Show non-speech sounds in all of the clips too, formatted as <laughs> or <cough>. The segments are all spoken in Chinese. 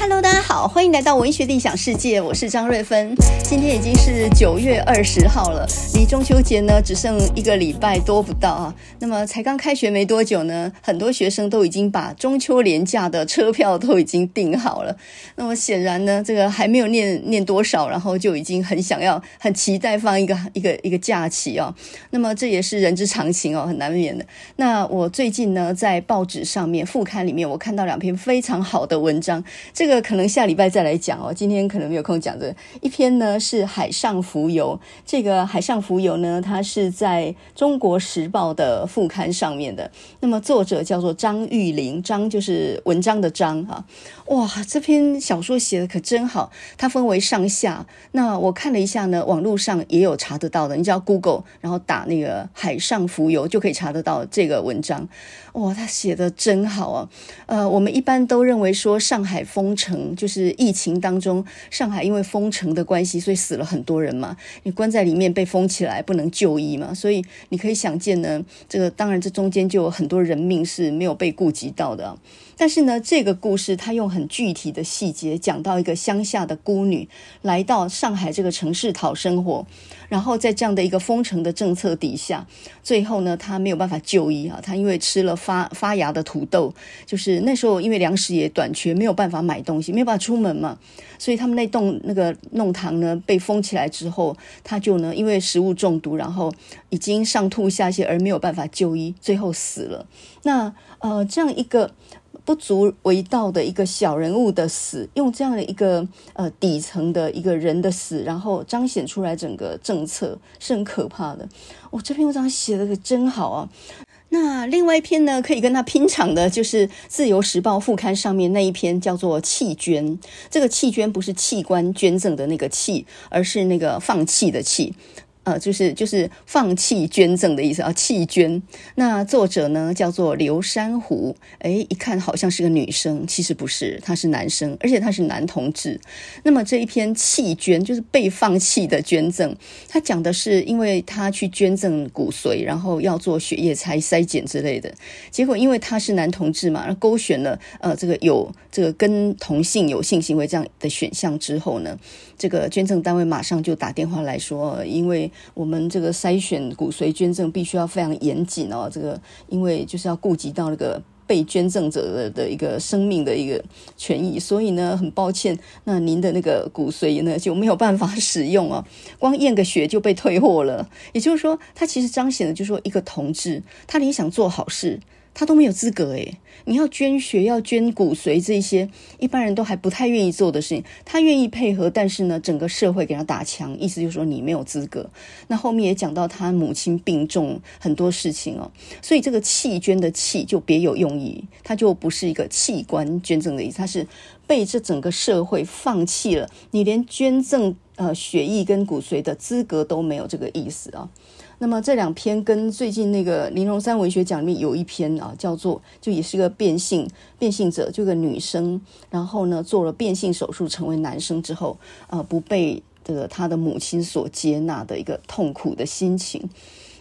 Hello，大家好，欢迎来到文学理想世界，我是张瑞芬。今天已经是九月二十号了，离中秋节呢只剩一个礼拜多不到啊。那么才刚开学没多久呢，很多学生都已经把中秋连假的车票都已经订好了。那么显然呢，这个还没有念念多少，然后就已经很想要、很期待放一个一个一个假期哦。那么这也是人之常情哦，很难免的。那我最近呢，在报纸上面副刊里面，我看到两篇非常好的文章，这个。这个可能下礼拜再来讲哦，今天可能没有空讲这。一篇呢是《海上浮游》，这个《海上浮游》呢，它是在中国时报的副刊上面的。那么作者叫做张玉玲，张就是文章的张啊。哇，这篇小说写的可真好，它分为上下。那我看了一下呢，网络上也有查得到的，你只要 Google，然后打那个《海上浮游》就可以查得到这个文章。哇，他写的真好啊！呃，我们一般都认为说上海封城就是疫情当中，上海因为封城的关系，所以死了很多人嘛。你关在里面被封起来，不能就医嘛，所以你可以想见呢，这个当然这中间就有很多人命是没有被顾及到的。但是呢，这个故事他用很具体的细节讲到一个乡下的孤女来到上海这个城市讨生活，然后在这样的一个封城的政策底下，最后呢，她没有办法就医啊，她因为吃了发发芽的土豆，就是那时候因为粮食也短缺，没有办法买东西，没有办法出门嘛，所以他们那栋那个弄堂呢被封起来之后，她就呢因为食物中毒，然后已经上吐下泻而没有办法就医，最后死了。那呃这样一个。不足为道的一个小人物的死，用这样的一个呃底层的一个人的死，然后彰显出来整个政策是很可怕的。我、这篇文章写的可真好啊！那另外一篇呢，可以跟他拼场的，就是《自由时报》副刊上面那一篇，叫做“弃捐”。这个“弃捐”不是器官捐赠的那个“弃”，而是那个放弃的“弃”。呃，就是就是放弃捐赠的意思啊，弃捐。那作者呢叫做刘珊瑚，哎，一看好像是个女生，其实不是，他是男生，而且他是男同志。那么这一篇弃捐就是被放弃的捐赠，他讲的是因为他去捐赠骨髓，然后要做血液筛筛检之类的，结果因为他是男同志嘛，勾选了呃这个有这个跟同性有性行为这样的选项之后呢，这个捐赠单位马上就打电话来说，因为我们这个筛选骨髓捐赠必须要非常严谨哦，这个因为就是要顾及到那个被捐赠者的的一个生命的一个权益，所以呢，很抱歉，那您的那个骨髓呢就没有办法使用哦，<laughs> 光验个血就被退货了。也就是说，他其实彰显的就是说一个同志，他理想做好事。他都没有资格诶，你要捐血、要捐骨髓这些，一般人都还不太愿意做的事情，他愿意配合，但是呢，整个社会给他打枪，意思就是说你没有资格。那后面也讲到他母亲病重很多事情哦，所以这个弃捐的弃就别有用意，他就不是一个器官捐赠的意思，他是被这整个社会放弃了，你连捐赠呃血液跟骨髓的资格都没有，这个意思啊。那么这两篇跟最近那个玲珑三文学奖里面有一篇啊，叫做就也是个变性变性者，就个女生，然后呢做了变性手术成为男生之后，呃不被这个他的母亲所接纳的一个痛苦的心情。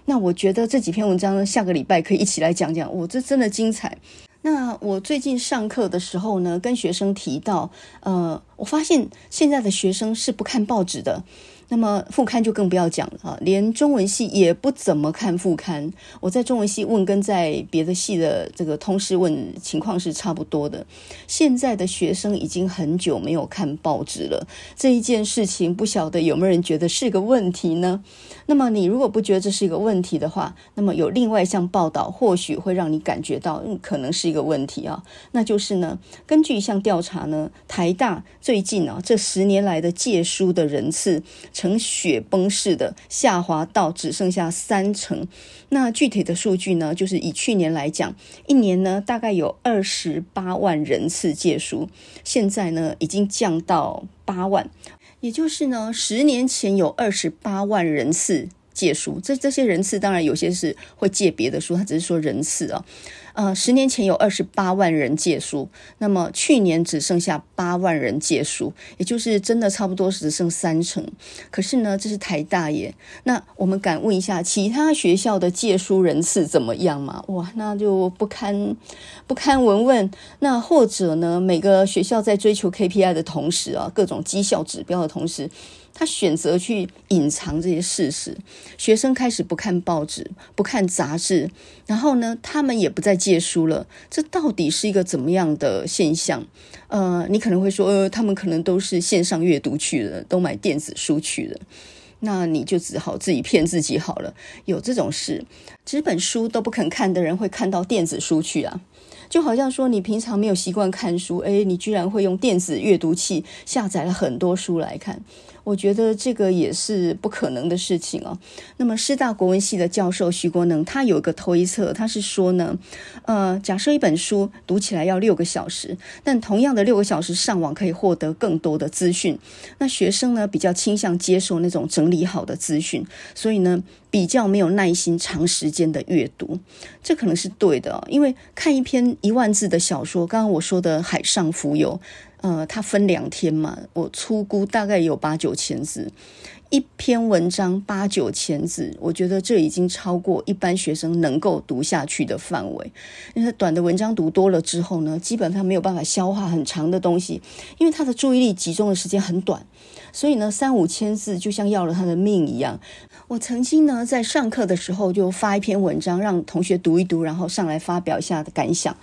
那我觉得这几篇文章呢，下个礼拜可以一起来讲讲，我这真的精彩。那我最近上课的时候呢，跟学生提到，呃，我发现现在的学生是不看报纸的。那么副刊就更不要讲了啊，连中文系也不怎么看副刊。我在中文系问，跟在别的系的这个同事问情况是差不多的。现在的学生已经很久没有看报纸了，这一件事情不晓得有没有人觉得是个问题呢？那么你如果不觉得这是一个问题的话，那么有另外一项报道或许会让你感觉到，嗯，可能是一个问题啊。那就是呢，根据一项调查呢，台大最近啊这十年来的借书的人次。呈雪崩式的下滑到只剩下三成。那具体的数据呢，就是以去年来讲，一年呢大概有二十八万人次借书，现在呢已经降到八万，也就是呢十年前有二十八万人次。借书。这这些人次当然有些是会借别的书，他只是说人次啊。呃，十年前有二十八万人借书，那么去年只剩下八万人借书，也就是真的差不多只剩三成。可是呢，这是台大耶。那我们敢问一下，其他学校的借书人次怎么样吗？哇，那就不堪不堪闻问。那或者呢，每个学校在追求 KPI 的同时啊，各种绩效指标的同时。他选择去隐藏这些事实，学生开始不看报纸、不看杂志，然后呢，他们也不再借书了。这到底是一个怎么样的现象？呃，你可能会说，呃，他们可能都是线上阅读去了，都买电子书去了。那你就只好自己骗自己好了。有这种事，纸本书都不肯看的人，会看到电子书去啊？就好像说，你平常没有习惯看书，诶，你居然会用电子阅读器下载了很多书来看。我觉得这个也是不可能的事情哦。那么师大国文系的教授徐国能，他有一个推测，他是说呢，呃，假设一本书读起来要六个小时，但同样的六个小时上网可以获得更多的资讯，那学生呢比较倾向接受那种整理好的资讯，所以呢比较没有耐心长时间的阅读，这可能是对的哦，因为看一篇一万字的小说，刚刚我说的《海上浮游》。呃，它分两天嘛，我粗估大概有八九千字，一篇文章八九千字，我觉得这已经超过一般学生能够读下去的范围。因为短的文章读多了之后呢，基本上没有办法消化很长的东西，因为他的注意力集中的时间很短，所以呢，三五千字就像要了他的命一样。我曾经呢，在上课的时候就发一篇文章让同学读一读，然后上来发表一下的感想。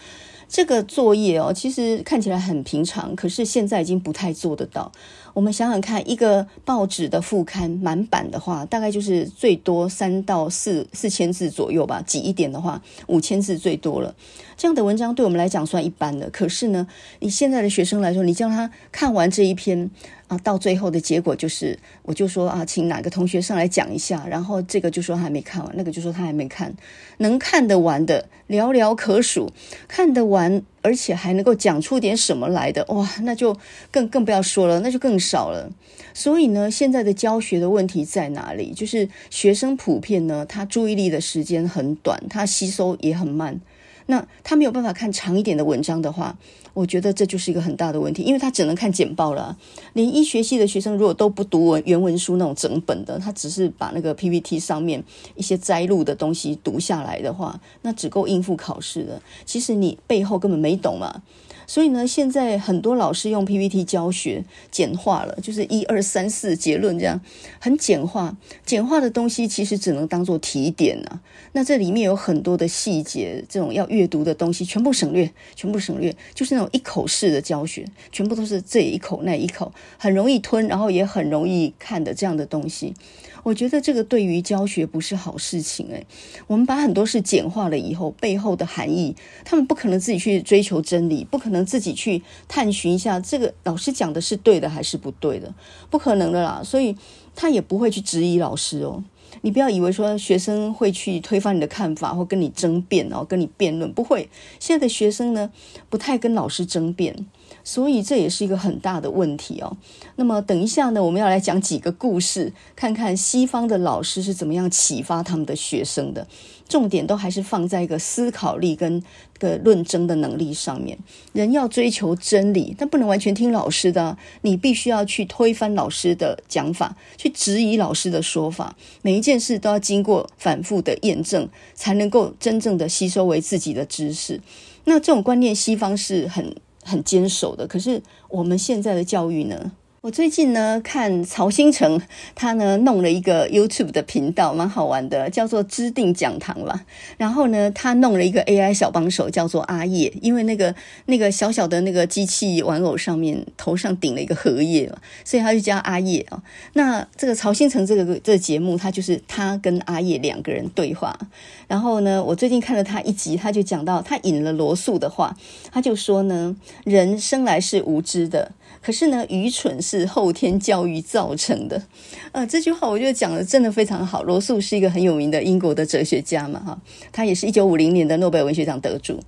这个作业哦，其实看起来很平常，可是现在已经不太做得到。我们想想看，一个报纸的副刊满版的话，大概就是最多三到四四千字左右吧，挤一点的话，五千字最多了。这样的文章对我们来讲算一般的，可是呢，以现在的学生来说，你叫他看完这一篇。啊，到最后的结果就是，我就说啊，请哪个同学上来讲一下，然后这个就说还没看完，那个就说他还没看，能看得完的寥寥可数，看得完而且还能够讲出点什么来的，哇，那就更更不要说了，那就更少了。所以呢，现在的教学的问题在哪里？就是学生普遍呢，他注意力的时间很短，他吸收也很慢。那他没有办法看长一点的文章的话，我觉得这就是一个很大的问题，因为他只能看简报了。连医学系的学生如果都不读文原文书那种整本的，他只是把那个 PPT 上面一些摘录的东西读下来的话，那只够应付考试的。其实你背后根本没懂嘛。所以呢，现在很多老师用 PPT 教学简化了，就是一二三四结论这样，很简化。简化的东西其实只能当做提点啊。那这里面有很多的细节，这种要阅读的东西全部省略，全部省略，就是那种一口式的教学，全部都是这一口那一口，很容易吞，然后也很容易看的这样的东西。我觉得这个对于教学不是好事情诶，我们把很多事简化了以后，背后的含义，他们不可能自己去追求真理，不可能能自己去探寻一下这个老师讲的是对的还是不对的，不可能的啦。所以他也不会去质疑老师哦。你不要以为说学生会去推翻你的看法或跟你争辩哦，跟你辩论，不会。现在的学生呢，不太跟老师争辩。所以这也是一个很大的问题哦。那么等一下呢，我们要来讲几个故事，看看西方的老师是怎么样启发他们的学生的。重点都还是放在一个思考力跟个论证的能力上面。人要追求真理，但不能完全听老师的，你必须要去推翻老师的讲法，去质疑老师的说法。每一件事都要经过反复的验证，才能够真正的吸收为自己的知识。那这种观念，西方是很。很坚守的，可是我们现在的教育呢？我最近呢看曹新成，他呢弄了一个 YouTube 的频道，蛮好玩的，叫做知定讲堂吧。然后呢，他弄了一个 AI 小帮手，叫做阿叶，因为那个那个小小的那个机器玩偶上面头上顶了一个荷叶嘛，所以他就叫阿叶啊。那这个曹新成这个这个节目，他就是他跟阿叶两个人对话。然后呢，我最近看了他一集，他就讲到他引了罗素的话，他就说呢，人生来是无知的。可是呢，愚蠢是后天教育造成的。<laughs> 呃，这句话我觉得讲的真的非常好。罗素是一个很有名的英国的哲学家嘛，哈，他也是一九五零年的诺贝尔文学奖得主。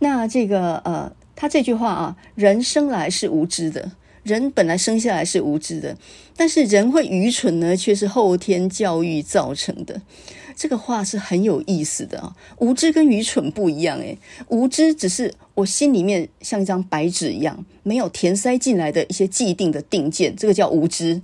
那这个呃，他这句话啊，人生来是无知的，人本来生下来是无知的，但是人会愚蠢呢，却是后天教育造成的。这个话是很有意思的啊，无知跟愚蠢不一样诶，无知只是我心里面像一张白纸一样，没有填塞进来的一些既定的定见，这个叫无知。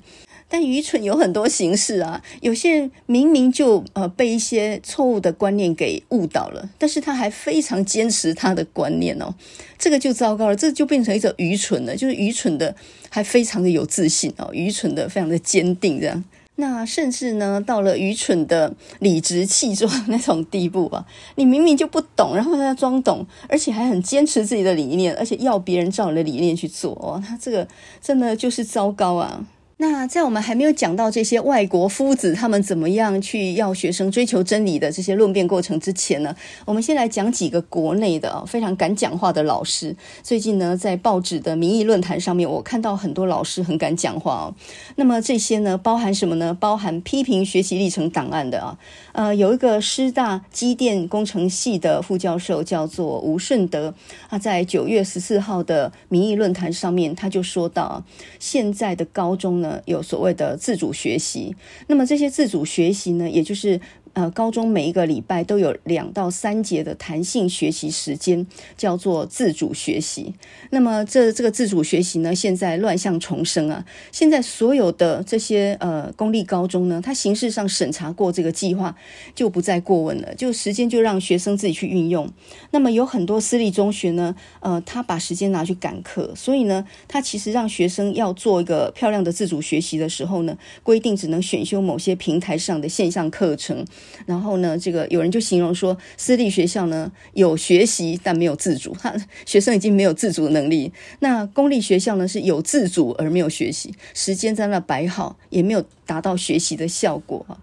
但愚蠢有很多形式啊，有些人明明就呃被一些错误的观念给误导了，但是他还非常坚持他的观念哦，这个就糟糕了，这就变成一种愚蠢了，就是愚蠢的还非常的有自信哦，愚蠢的非常的坚定这样。那甚至呢，到了愚蠢的理直气壮那种地步吧。你明明就不懂，然后他装懂，而且还很坚持自己的理念，而且要别人照你的理念去做哦，他这个真的就是糟糕啊。那在我们还没有讲到这些外国夫子他们怎么样去要学生追求真理的这些论辩过程之前呢，我们先来讲几个国内的非常敢讲话的老师。最近呢，在报纸的民意论坛上面，我看到很多老师很敢讲话哦。那么这些呢，包含什么呢？包含批评学习历程档案的啊。呃，有一个师大机电工程系的副教授叫做吴顺德，他在九月十四号的民意论坛上面，他就说到，现在的高中呢。有所谓的自主学习，那么这些自主学习呢，也就是。呃，高中每一个礼拜都有两到三节的弹性学习时间，叫做自主学习。那么这这个自主学习呢，现在乱象丛生啊！现在所有的这些呃公立高中呢，它形式上审查过这个计划，就不再过问了，就时间就让学生自己去运用。那么有很多私立中学呢，呃，他把时间拿去赶课，所以呢，他其实让学生要做一个漂亮的自主学习的时候呢，规定只能选修某些平台上的线上课程。然后呢，这个有人就形容说，私立学校呢有学习但没有自主，哈学生已经没有自主的能力。那公立学校呢是有自主而没有学习，时间在那摆好，也没有达到学习的效果哈。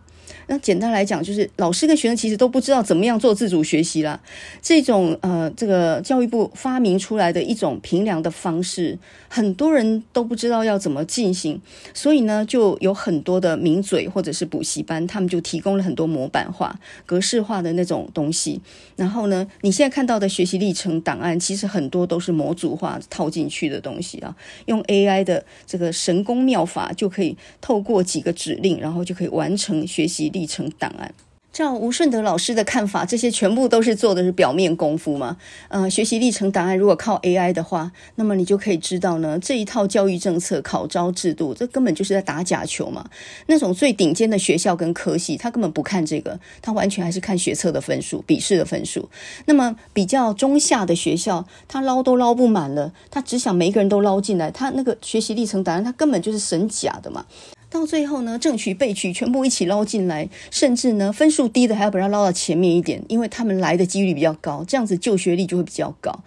那简单来讲，就是老师跟学生其实都不知道怎么样做自主学习啦。这种呃，这个教育部发明出来的一种评量的方式，很多人都不知道要怎么进行，所以呢，就有很多的名嘴或者是补习班，他们就提供了很多模板化、格式化的那种东西。然后呢，你现在看到的学习历程档案，其实很多都是模组化套进去的东西啊，用 AI 的这个神功妙法，就可以透过几个指令，然后就可以完成学习历程档案。照吴顺德老师的看法，这些全部都是做的是表面功夫嘛？呃，学习历程档案如果靠 AI 的话，那么你就可以知道呢，这一套教育政策、考招制度，这根本就是在打假球嘛。那种最顶尖的学校跟科系，他根本不看这个，他完全还是看学测的分数、笔试的分数。那么比较中下的学校，他捞都捞不满了，他只想每一个人都捞进来，他那个学习历程档案，他根本就是神假的嘛。到最后呢，正取被取全部一起捞进来，甚至呢分数低的还要把它捞到前面一点，因为他们来的几率比较高，这样子就学率就会比较高。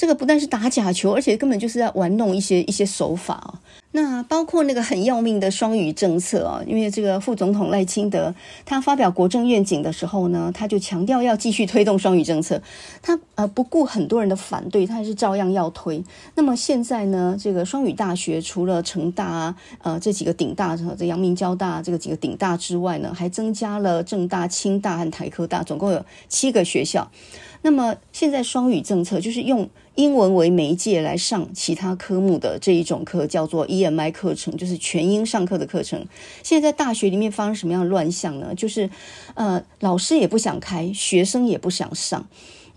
这个不但是打假球，而且根本就是在玩弄一些一些手法啊。那包括那个很要命的双语政策啊，因为这个副总统赖清德他发表国政愿景的时候呢，他就强调要继续推动双语政策，他呃不顾很多人的反对，他还是照样要推。那么现在呢，这个双语大学除了成大啊，呃这几个顶大，这阳明交大这个几个顶大之外呢，还增加了政大、清大和台科大，总共有七个学校。那么现在双语政策就是用英文为媒介来上其他科目的这一种课，叫做 EMI 课程，就是全英上课的课程。现在在大学里面发生什么样的乱象呢？就是呃，老师也不想开，学生也不想上。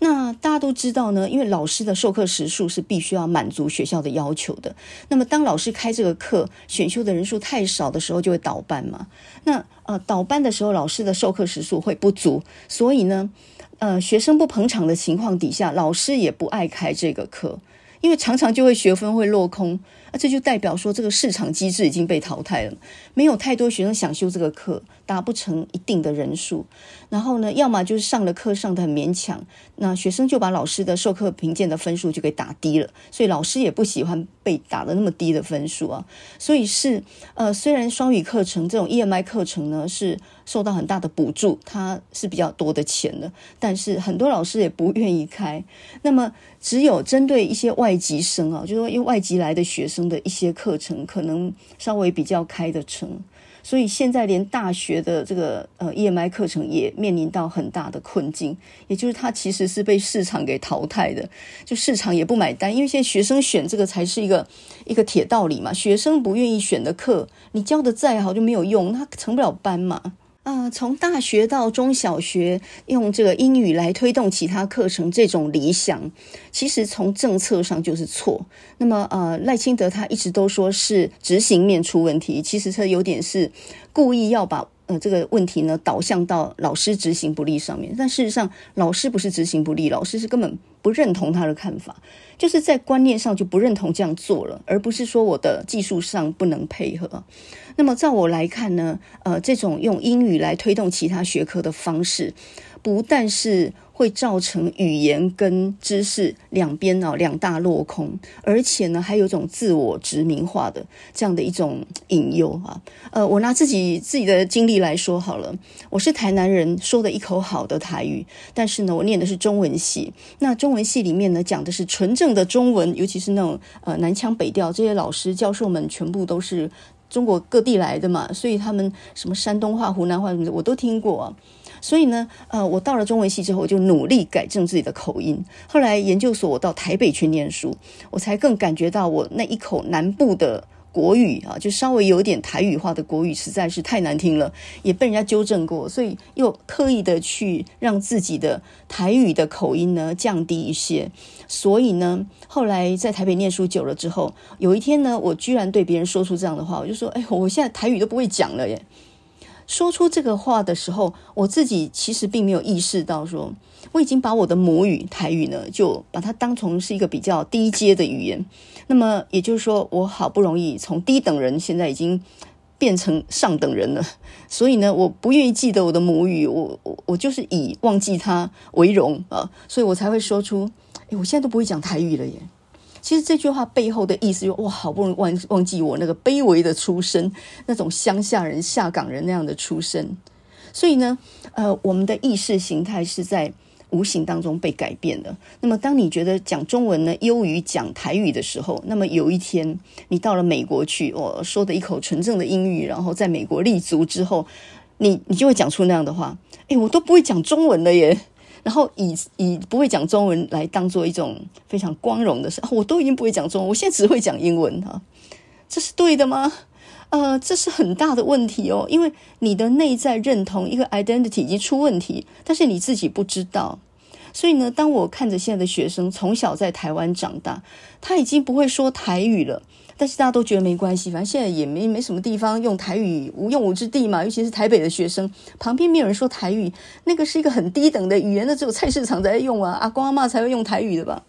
那大家都知道呢，因为老师的授课时数是必须要满足学校的要求的。那么当老师开这个课，选修的人数太少的时候，就会倒班嘛。那呃，倒班的时候，老师的授课时数会不足，所以呢。呃，学生不捧场的情况底下，老师也不爱开这个课，因为常常就会学分会落空，啊，这就代表说这个市场机制已经被淘汰了，没有太多学生想修这个课。达不成一定的人数，然后呢，要么就是上了课上得很勉强，那学生就把老师的授课评鉴的分数就给打低了，所以老师也不喜欢被打得那么低的分数啊。所以是呃，虽然双语课程这种 EMI 课程呢是受到很大的补助，它是比较多的钱的，但是很多老师也不愿意开。那么只有针对一些外籍生啊，就是说因为外籍来的学生的一些课程，可能稍微比较开得成。所以现在连大学的这个呃 EMI 课程也面临到很大的困境，也就是它其实是被市场给淘汰的，就市场也不买单，因为现在学生选这个才是一个一个铁道理嘛，学生不愿意选的课，你教的再好就没有用，他成不了班嘛。啊、呃，从大学到中小学，用这个英语来推动其他课程，这种理想，其实从政策上就是错。那么，呃，赖清德他一直都说是执行面出问题，其实他有点是故意要把呃这个问题呢导向到老师执行不力上面。但事实上，老师不是执行不力，老师是根本不认同他的看法，就是在观念上就不认同这样做了，而不是说我的技术上不能配合。那么，照我来看呢，呃，这种用英语来推动其他学科的方式，不但是会造成语言跟知识两边啊两大落空，而且呢，还有一种自我殖民化的这样的一种隐忧啊。呃，我拿自己自己的经历来说好了，我是台南人，说的一口好的台语，但是呢，我念的是中文系，那中文系里面呢，讲的是纯正的中文，尤其是那种呃南腔北调，这些老师教授们全部都是。中国各地来的嘛，所以他们什么山东话、湖南话什么的我都听过。所以呢，呃，我到了中文系之后，我就努力改正自己的口音。后来研究所我到台北去念书，我才更感觉到我那一口南部的。国语啊，就稍微有点台语化的国语实在是太难听了，也被人家纠正过，所以又刻意的去让自己的台语的口音呢降低一些。所以呢，后来在台北念书久了之后，有一天呢，我居然对别人说出这样的话，我就说：“哎，我现在台语都不会讲了耶。”说出这个话的时候，我自己其实并没有意识到，说我已经把我的母语台语呢，就把它当成是一个比较低阶的语言。那么也就是说，我好不容易从低等人，现在已经变成上等人了。<laughs> 所以呢，我不愿意记得我的母语，我我就是以忘记它为荣啊，所以我才会说出，诶，我现在都不会讲台语了耶。其实这句话背后的意思，就哇，好不容易忘忘记我那个卑微的出身，那种乡下人、下岗人那样的出身。所以呢，呃，我们的意识形态是在无形当中被改变的。那么，当你觉得讲中文呢优于讲台语的时候，那么有一天你到了美国去，我说的一口纯正的英语，然后在美国立足之后，你你就会讲出那样的话。诶，我都不会讲中文了耶。然后以以不会讲中文来当做一种非常光荣的事，我都已经不会讲中文，我现在只会讲英文哈，这是对的吗？呃，这是很大的问题哦，因为你的内在认同一个 identity 已经出问题，但是你自己不知道。所以呢，当我看着现在的学生从小在台湾长大，他已经不会说台语了。但是大家都觉得没关系，反正现在也没没什么地方用台语，无用武之地嘛。尤其是台北的学生，旁边没有人说台语，那个是一个很低等的语言，那只有菜市场在用啊，阿公阿妈才会用台语的吧。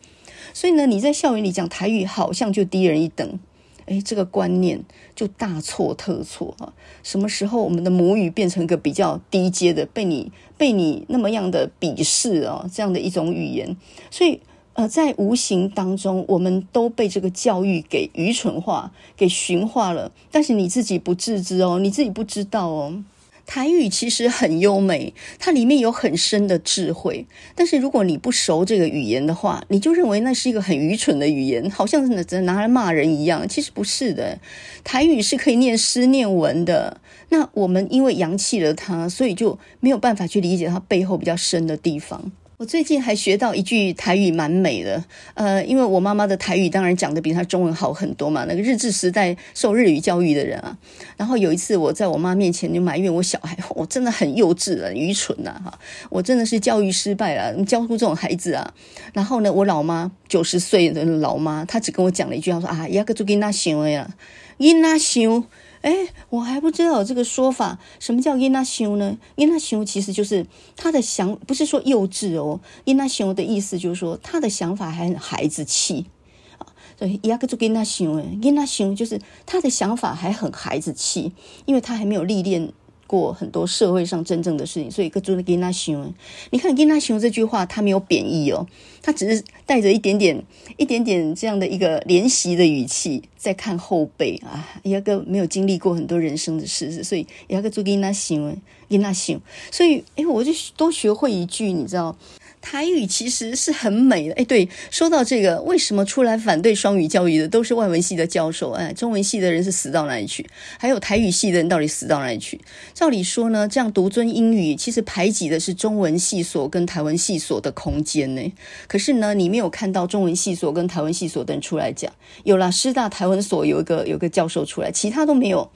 所以呢，你在校园里讲台语，好像就低人一等。诶，这个观念就大错特错啊！什么时候我们的母语变成一个比较低阶的，被你被你那么样的鄙视啊？这样的一种语言，所以。呃，在无形当中，我们都被这个教育给愚蠢化、给驯化了。但是你自己不自知哦，你自己不知道哦。台语其实很优美，它里面有很深的智慧。但是如果你不熟这个语言的话，你就认为那是一个很愚蠢的语言，好像只能拿来骂人一样。其实不是的，台语是可以念诗念文的。那我们因为扬弃了它，所以就没有办法去理解它背后比较深的地方。我最近还学到一句台语，蛮美的。呃，因为我妈妈的台语当然讲的比她中文好很多嘛。那个日治时代受日语教育的人啊，然后有一次我在我妈面前就埋怨我小孩，<laughs> 我真的很幼稚啊，愚蠢呐，哈，我真的是教育失败了，教出这种孩子啊。然后呢，我老妈九十岁的老妈，她只跟我讲了一句她，说啊，亚个做囡仔想的呀，囡仔想。哎，我还不知道这个说法。什么叫“囡仔想”呢？“囡仔想”其实就是他的想，不是说幼稚哦。“囡仔想”的意思就是说他的想法还很孩子气啊。所以，亚个做“囡仔想”哎，“囡仔想”就是他的想法还很孩子气，因为他还没有历练。过很多社会上真正的事情，所以个做的囡仔想，你看囡仔想这句话，它没有贬义哦，它只是带着一点点、一点点这样的一个怜惜的语气，在看后辈啊，一个没有经历过很多人生的事，所以一个做囡仔想，囡仔想，所以哎，我就多学会一句，你知道。台语其实是很美的，哎，对，说到这个，为什么出来反对双语教育的都是外文系的教授？哎，中文系的人是死到哪里去？还有台语系的人到底死到哪里去？照理说呢，这样独尊英语，其实排挤的是中文系所跟台湾系所的空间呢。可是呢，你没有看到中文系所跟台湾系所的人出来讲，有啦，师大台湾所有一个有一个教授出来，其他都没有。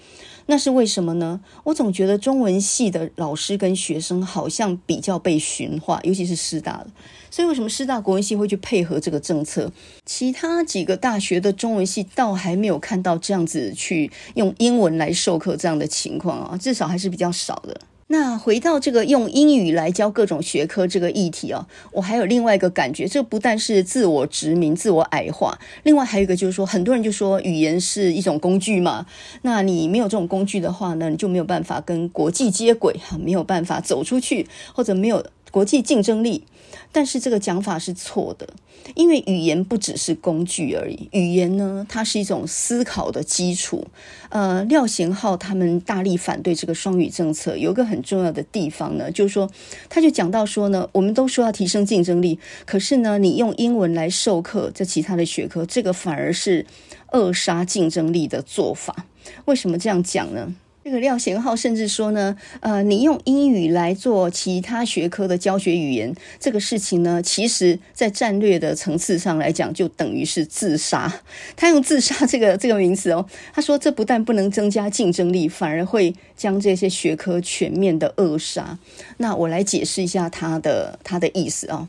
那是为什么呢？我总觉得中文系的老师跟学生好像比较被驯化，尤其是师大的。所以为什么师大国文系会去配合这个政策？其他几个大学的中文系倒还没有看到这样子去用英文来授课这样的情况啊，至少还是比较少的。那回到这个用英语来教各种学科这个议题哦，我还有另外一个感觉，这不但是自我殖民、自我矮化，另外还有一个就是说，很多人就说语言是一种工具嘛，那你没有这种工具的话呢，你就没有办法跟国际接轨哈，没有办法走出去，或者没有国际竞争力。但是这个讲法是错的，因为语言不只是工具而已，语言呢，它是一种思考的基础。呃，廖贤浩他们大力反对这个双语政策，有一个很重要的地方呢，就是说，他就讲到说呢，我们都说要提升竞争力，可是呢，你用英文来授课这其他的学科，这个反而是扼杀竞争力的做法。为什么这样讲呢？这个廖贤浩甚至说呢，呃，你用英语来做其他学科的教学语言，这个事情呢，其实在战略的层次上来讲，就等于是自杀。<laughs> 他用自杀这个这个名词哦，他说这不但不能增加竞争力，反而会将这些学科全面的扼杀。那我来解释一下他的他的意思啊、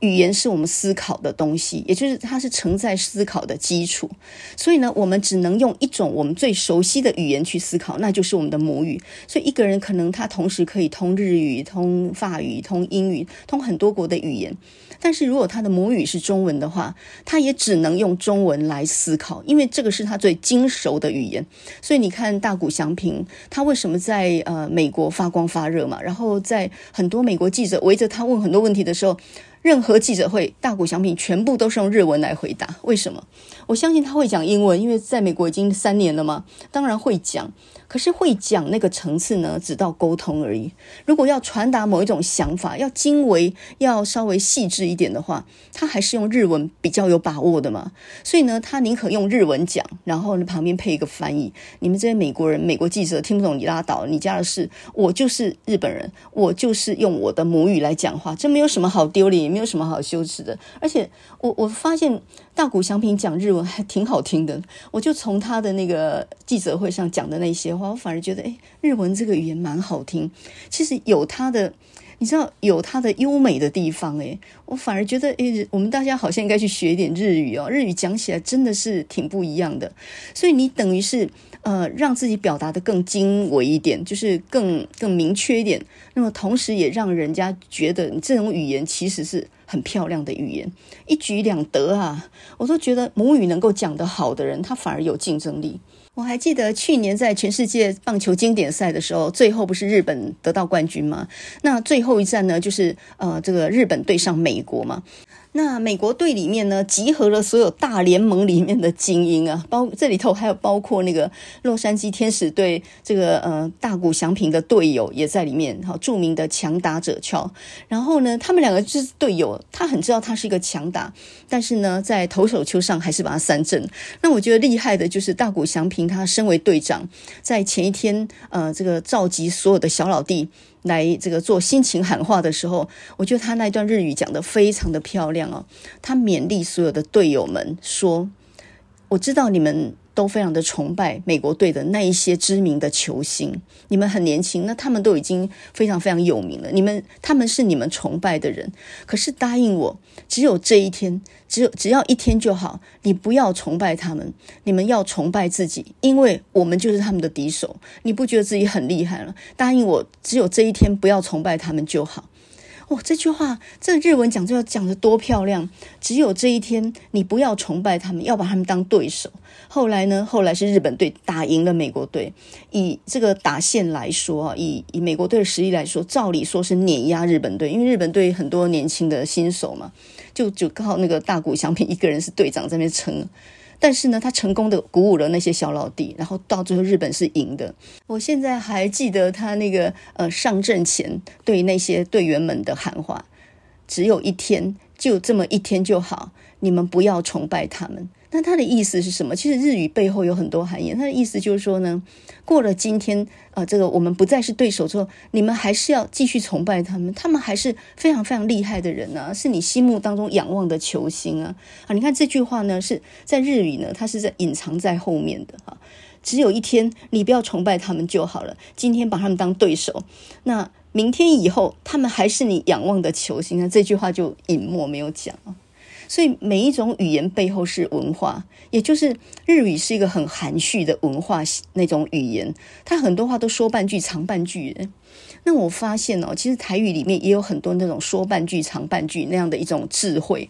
语言是我们思考的东西，也就是它是承载思考的基础。所以呢，我们只能用一种我们最熟悉的语言去思考，那就是我们的母语。所以一个人可能他同时可以通日语、通法语、通英语、通很多国的语言，但是如果他的母语是中文的话，他也只能用中文来思考，因为这个是他最精熟的语言。所以你看大谷祥平，他为什么在呃美国发光发热嘛？然后在很多美国记者围着他问很多问题的时候。任何记者会，大谷翔平全部都是用日文来回答。为什么？我相信他会讲英文，因为在美国已经三年了嘛，当然会讲。可是会讲那个层次呢，只到沟通而已。如果要传达某一种想法，要精微，要稍微细致一点的话，他还是用日文比较有把握的嘛。所以呢，他宁可用日文讲，然后呢旁边配一个翻译。你们这些美国人、美国记者听不懂你拉倒，你家的事。我就是日本人，我就是用我的母语来讲话，这没有什么好丢脸，没有什么好羞耻的。而且我我发现大谷翔平讲日文 <laughs> 还挺好听的，我就从他的那个记者会上讲的那些话。我反而觉得，哎，日文这个语言蛮好听。其实有它的，你知道有它的优美的地方。哎，我反而觉得，哎，我们大家好像应该去学一点日语哦。日语讲起来真的是挺不一样的。所以你等于是，呃，让自己表达得更精微一点，就是更更明确一点。那么同时也让人家觉得你这种语言其实是很漂亮的语言，一举两得啊！我都觉得母语能够讲得好的人，他反而有竞争力。我还记得去年在全世界棒球经典赛的时候，最后不是日本得到冠军吗？那最后一战呢，就是呃，这个日本对上美国嘛。那美国队里面呢，集合了所有大联盟里面的精英啊，包这里头还有包括那个洛杉矶天使队这个呃大谷翔平的队友也在里面，好著名的强打者乔。然后呢，他们两个是队友，他很知道他是一个强打，但是呢，在投手丘上还是把他三振。那我觉得厉害的就是大谷翔平，他身为队长，在前一天呃这个召集所有的小老弟。来这个做心情喊话的时候，我觉得他那段日语讲得非常的漂亮哦。他勉励所有的队友们说：“我知道你们。”都非常的崇拜美国队的那一些知名的球星，你们很年轻，那他们都已经非常非常有名了。你们他们是你们崇拜的人，可是答应我，只有这一天，只有只要一天就好。你不要崇拜他们，你们要崇拜自己，因为我们就是他们的敌手。你不觉得自己很厉害了？答应我，只有这一天，不要崇拜他们就好。哦，这句话，这日文讲就要讲得多漂亮！只有这一天，你不要崇拜他们，要把他们当对手。后来呢？后来是日本队打赢了美国队。以这个打线来说啊，以以美国队的实力来说，照理说是碾压日本队，因为日本队很多年轻的新手嘛，就就靠那个大谷翔平一个人是队长在那边撑。但是呢，他成功的鼓舞了那些小老弟，然后到最后日本是赢的。我现在还记得他那个呃上阵前对那些队员们的喊话：只有一天，就这么一天就好，你们不要崇拜他们。那他的意思是什么？其实日语背后有很多含义。他的意思就是说呢，过了今天，呃，这个我们不再是对手之后，你们还是要继续崇拜他们，他们还是非常非常厉害的人啊，是你心目当中仰望的球星啊。啊，你看这句话呢，是在日语呢，它是在隐藏在后面的哈。只有一天，你不要崇拜他们就好了。今天把他们当对手，那明天以后，他们还是你仰望的球星。啊这句话就隐没没有讲啊。所以每一种语言背后是文化，也就是日语是一个很含蓄的文化那种语言，它很多话都说半句长半句。那我发现哦，其实台语里面也有很多那种说半句长半句那样的一种智慧。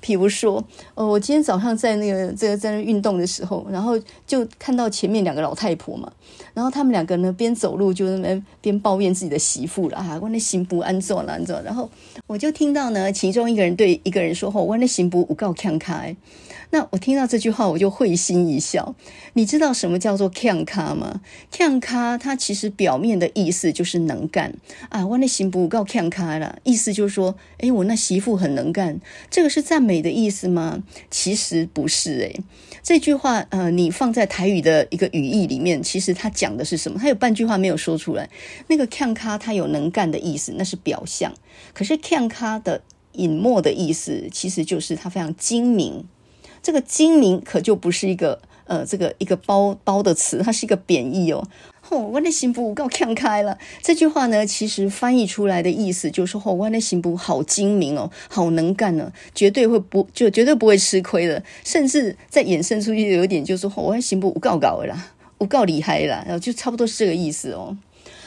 比如说，呃，我今天早上在那个这个在那运动的时候，然后就看到前面两个老太婆嘛，然后他们两个呢边走路就那边抱怨自己的媳妇了啊，我那行不安坐了安坐，然后我就听到呢其中一个人对一个人说：“哦，我那媳妇有够强开。”那我听到这句话，我就会心一笑。你知道什么叫做 “can 咖吗？强咖它其实表面的意思就是能干啊。我那媳妇够强咖了，意思就是说，诶，我那媳妇很能干。这个是赞美的意思吗？其实不是诶。这句话，呃，你放在台语的一个语义里面，其实它讲的是什么？它有半句话没有说出来。那个强咖它有能干的意思，那是表象。可是 “can 咖的隐没的意思，其实就是它非常精明。这个精明可就不是一个呃，这个一个褒褒的词，它是一个贬义哦。吼、哦，我的媳妇够看开了。这句话呢，其实翻译出来的意思就是：吼、哦，我的媳妇好精明哦，好能干呢、哦，绝对会不就绝对不会吃亏的。甚至再衍生出去有点，就是说：吼、哦，我的媳妇够搞的啦，我够厉害啦，然后就差不多是这个意思哦。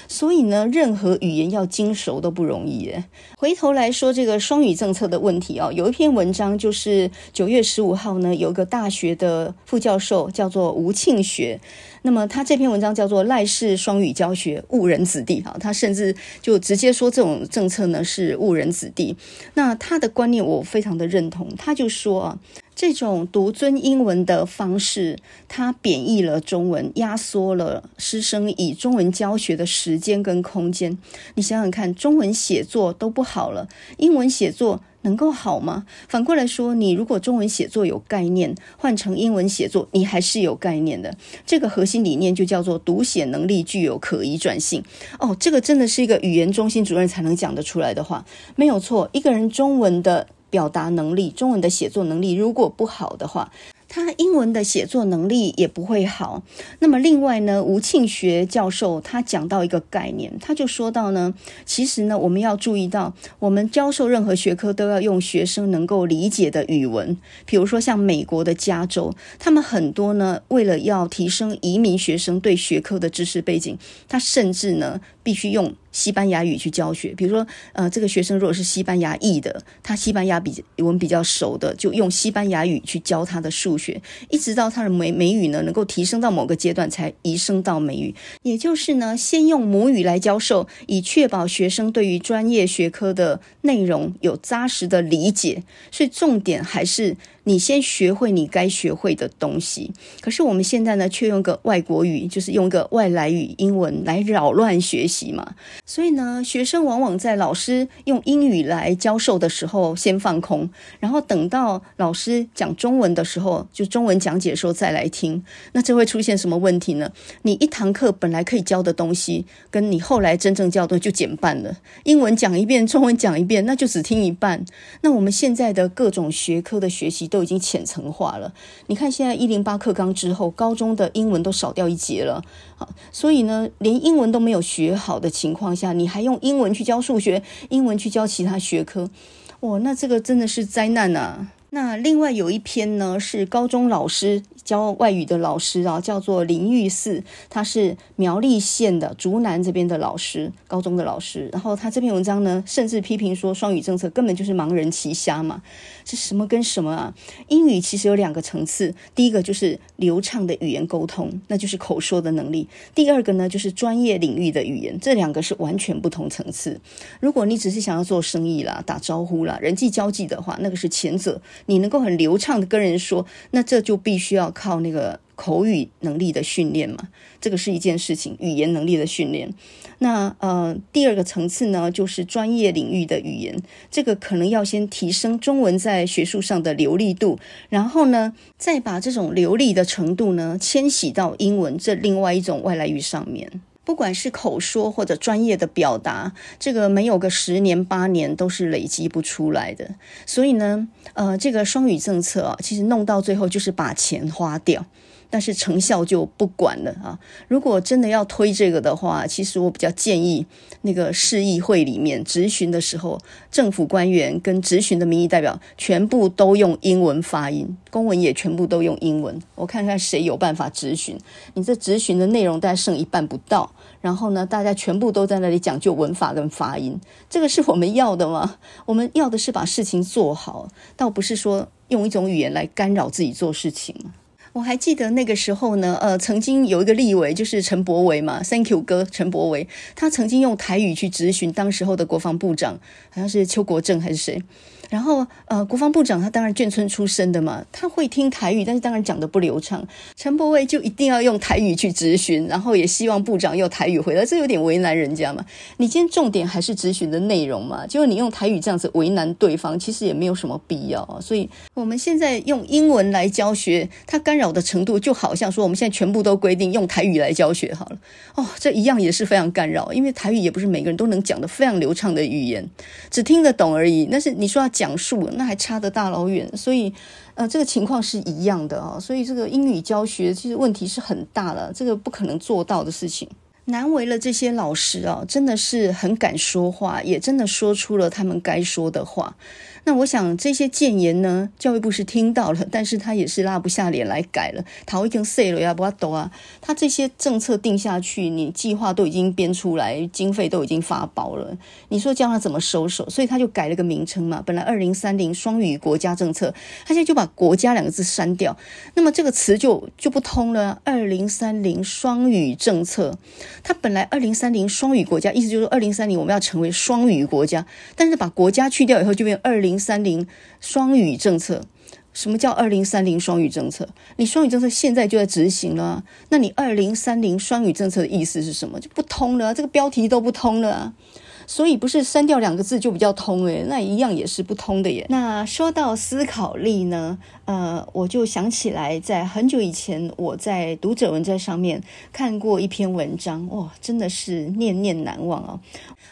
所以呢，任何语言要精熟都不容易耶。回头来说这个双语政策的问题哦，有一篇文章就是九月十五号呢，有个大学的副教授叫做吴庆学，那么他这篇文章叫做《赖氏双语教学误人子弟》哈，他甚至就直接说这种政策呢是误人子弟。那他的观念我非常的认同，他就说啊。这种独尊英文的方式，它贬义了中文，压缩了师生以中文教学的时间跟空间。你想想看，中文写作都不好了，英文写作能够好吗？反过来说，你如果中文写作有概念，换成英文写作，你还是有概念的。这个核心理念就叫做读写能力具有可移转性。哦，这个真的是一个语言中心主任才能讲得出来的话，没有错。一个人中文的。表达能力，中文的写作能力如果不好的话，他英文的写作能力也不会好。那么另外呢，吴庆学教授他讲到一个概念，他就说到呢，其实呢，我们要注意到，我们教授任何学科都要用学生能够理解的语文。比如说像美国的加州，他们很多呢，为了要提升移民学生对学科的知识背景，他甚至呢，必须用。西班牙语去教学，比如说，呃，这个学生如果是西班牙裔的，他西班牙比我们比较熟的，就用西班牙语去教他的数学，一直到他的美美语呢能够提升到某个阶段，才移升到美语。也就是呢，先用母语来教授，以确保学生对于专业学科的内容有扎实的理解。所以重点还是。你先学会你该学会的东西，可是我们现在呢，却用个外国语，就是用个外来语英文来扰乱学习嘛。所以呢，学生往往在老师用英语来教授的时候先放空，然后等到老师讲中文的时候，就中文讲解的时候再来听。那这会出现什么问题呢？你一堂课本来可以教的东西，跟你后来真正教的就减半了。英文讲一遍，中文讲一遍，那就只听一半。那我们现在的各种学科的学习都都已经浅层化了。你看，现在一零八课纲之后，高中的英文都少掉一节了。好，所以呢，连英文都没有学好的情况下，你还用英文去教数学，英文去教其他学科，哇，那这个真的是灾难啊！那另外有一篇呢，是高中老师教外语的老师啊，叫做林玉四，他是苗栗县的竹南这边的老师，高中的老师。然后他这篇文章呢，甚至批评说，双语政策根本就是盲人骑瞎嘛，这什么跟什么啊？英语其实有两个层次，第一个就是流畅的语言沟通，那就是口说的能力；第二个呢，就是专业领域的语言，这两个是完全不同层次。如果你只是想要做生意啦、打招呼啦、人际交际的话，那个是前者。你能够很流畅的跟人说，那这就必须要靠那个口语能力的训练嘛，这个是一件事情，语言能力的训练。那呃，第二个层次呢，就是专业领域的语言，这个可能要先提升中文在学术上的流利度，然后呢，再把这种流利的程度呢，迁徙到英文这另外一种外来语上面。不管是口说或者专业的表达，这个没有个十年八年都是累积不出来的。所以呢，呃，这个双语政策啊，其实弄到最后就是把钱花掉。但是成效就不管了啊！如果真的要推这个的话，其实我比较建议那个市议会里面质询的时候，政府官员跟质询的民意代表全部都用英文发音，公文也全部都用英文。我看看谁有办法质询。你这质询的内容大概剩一半不到，然后呢，大家全部都在那里讲究文法跟发音，这个是我们要的吗？<laughs> 我们要的是把事情做好，倒不是说用一种语言来干扰自己做事情。我还记得那个时候呢，呃，曾经有一个立委，就是陈柏维嘛，Thank you 哥陈柏维，他曾经用台语去质询当时候的国防部长，好像是邱国正还是谁。然后，呃，国防部长他当然眷村出身的嘛，他会听台语，但是当然讲的不流畅。陈柏惟就一定要用台语去质询，然后也希望部长用台语回来，这有点为难人家嘛。你今天重点还是质询的内容嘛，结果你用台语这样子为难对方，其实也没有什么必要啊。所以我们现在用英文来教学，它干扰的程度就好像说我们现在全部都规定用台语来教学好了。哦，这一样也是非常干扰，因为台语也不是每个人都能讲得非常流畅的语言，只听得懂而已。但是你说要讲述那还差得大老远，所以，呃，这个情况是一样的啊，所以这个英语教学其实问题是很大的，这个不可能做到的事情。难为了这些老师啊，真的是很敢说话，也真的说出了他们该说的话。那我想这些建言呢，教育部是听到了，但是他也是拉不下脸来改了。陶一根 say 了呀，不要抖啊！他这些政策定下去，你计划都已经编出来，经费都已经发包了，你说叫他怎么收手？所以他就改了个名称嘛。本来二零三零双语国家政策，他现在就把“国家”两个字删掉，那么这个词就就不通了。二零三零双语政策，他本来二零三零双语国家，意思就是说二零三零我们要成为双语国家，但是把“国家”去掉以后，就变二零。三零双语政策，什么叫二零三零双语政策？你双语政策现在就在执行了，那你二零三零双语政策的意思是什么？就不通了，这个标题都不通了。所以不是删掉两个字就比较通诶，那一样也是不通的耶。那说到思考力呢，呃，我就想起来，在很久以前，我在读者文摘上面看过一篇文章，哇，真的是念念难忘啊。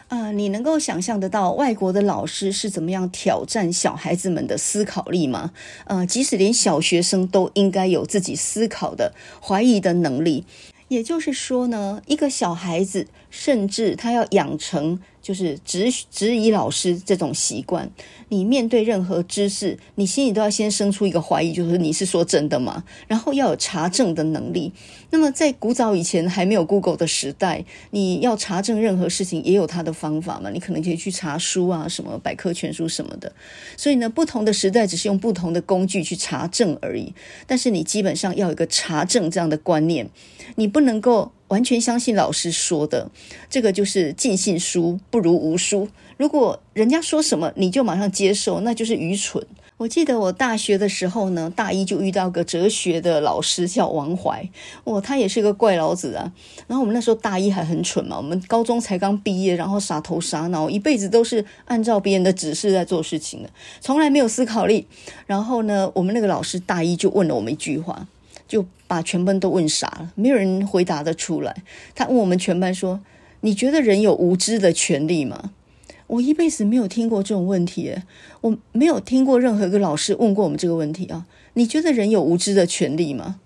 呃，你能够想象得到外国的老师是怎么样挑战小孩子们的思考力吗？呃，即使连小学生都应该有自己思考的、怀疑的能力。也就是说呢，一个小孩子，甚至他要养成就是质质疑老师这种习惯。你面对任何知识，你心里都要先生出一个怀疑，就是你是说真的吗？然后要有查证的能力。那么在古早以前还没有 Google 的时代，你要查证任何事情也有它的方法嘛？你可能可以去查书啊，什么百科全书什么的。所以呢，不同的时代只是用不同的工具去查证而已。但是你基本上要有一个查证这样的观念。你不能够完全相信老师说的，这个就是尽信书不如无书。如果人家说什么你就马上接受，那就是愚蠢。我记得我大学的时候呢，大一就遇到个哲学的老师叫王怀，哇，他也是个怪老子啊。然后我们那时候大一还很蠢嘛，我们高中才刚毕业，然后傻头傻脑，一辈子都是按照别人的指示在做事情的，从来没有思考力。然后呢，我们那个老师大一就问了我们一句话。就把全班都问傻了，没有人回答得出来。他问我们全班说：“你觉得人有无知的权利吗？”我一辈子没有听过这种问题，我没有听过任何一个老师问过我们这个问题啊。你觉得人有无知的权利吗？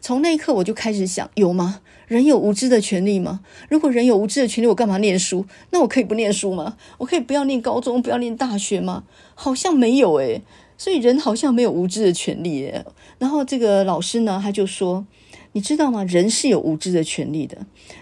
从那一刻我就开始想，有吗？人有无知的权利吗？如果人有无知的权利，我干嘛念书？那我可以不念书吗？我可以不要念高中，不要念大学吗？好像没有诶。所以人好像没有无知的权利耶。然后这个老师呢，他就说：“你知道吗？人是有无知的权利的。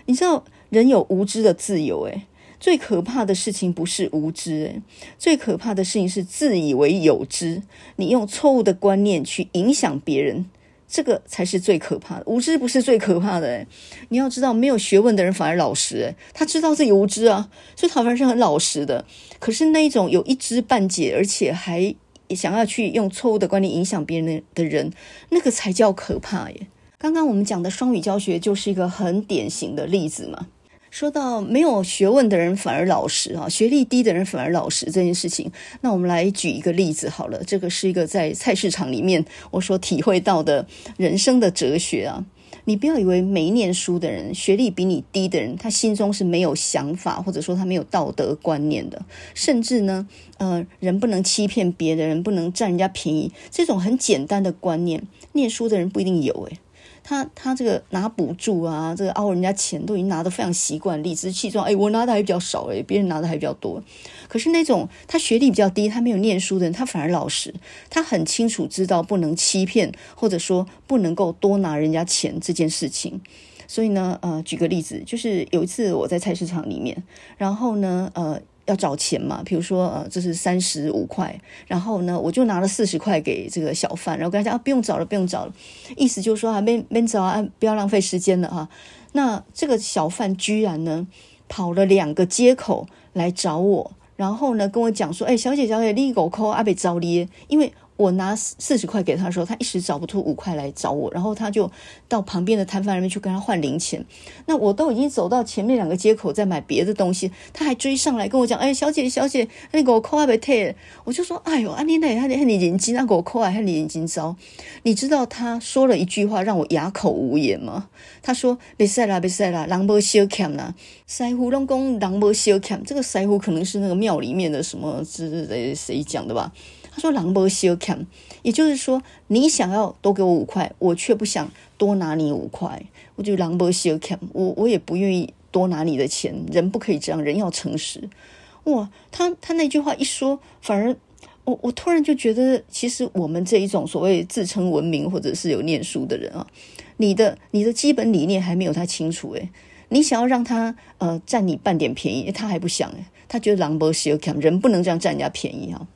你知道人有无知的自由。诶，最可怕的事情不是无知，诶，最可怕的事情是自以为有知。你用错误的观念去影响别人，这个才是最可怕的。无知不是最可怕的。诶，你要知道，没有学问的人反而老实。诶，他知道自己无知啊，所以他反而是很老实的。可是那一种有一知半解，而且还……想要去用错误的观念影响别人的人，那个才叫可怕耶。刚刚我们讲的双语教学就是一个很典型的例子嘛。说到没有学问的人反而老实啊，学历低的人反而老实这件事情，那我们来举一个例子好了。这个是一个在菜市场里面我所体会到的人生的哲学啊。你不要以为没念书的人、学历比你低的人，他心中是没有想法，或者说他没有道德观念的，甚至呢，呃，人不能欺骗别的人，不能占人家便宜，这种很简单的观念，念书的人不一定有诶。他他这个拿补助啊，这个凹人家钱都已经拿得非常习惯，理直气壮。哎，我拿的还比较少，哎，别人拿的还比较多。可是那种他学历比较低，他没有念书的人，他反而老实，他很清楚知道不能欺骗，或者说不能够多拿人家钱这件事情。所以呢，呃，举个例子，就是有一次我在菜市场里面，然后呢，呃。要找钱嘛？比如说，呃，这是三十五块，然后呢，我就拿了四十块给这个小贩，然后跟他讲啊，不用找了，不用找了，意思就是说啊，没没找啊，不要浪费时间了哈。那这个小贩居然呢，跑了两个街口来找我，然后呢，跟我讲说，哎，小姐，小姐，你狗扣阿北找你，因为。我拿四十块给他的时候，他一时找不出五块来找我，然后他就到旁边的摊贩那边去跟他换零钱。那我都已经走到前面两个街口在买别的东西，他还追上来跟我讲：“哎，小姐，小姐，那个我扣还没退。”我就说：“哎呦，阿妮那他你眼睛那个我扣还你眼睛糟。”你知道他说了一句话让我哑口无言吗？他说：“别塞啦，别塞啦，人无小欠啦，师傅拢讲人无小欠。”这个师傅可能是那个庙里面的什么是谁谁讲的吧？他说：“狼不修 cam，也就是说，你想要多给我五块，我却不想多拿你五块。我就狼不修 cam，我我也不愿意多拿你的钱。人不可以这样，人要诚实。哇，他他那句话一说，反而我我突然就觉得，其实我们这一种所谓自称文明或者是有念书的人啊，你的你的基本理念还没有他清楚诶，你想要让他呃占你半点便宜，他还不想诶，他觉得狼不修 cam，人不能这样占人家便宜啊。”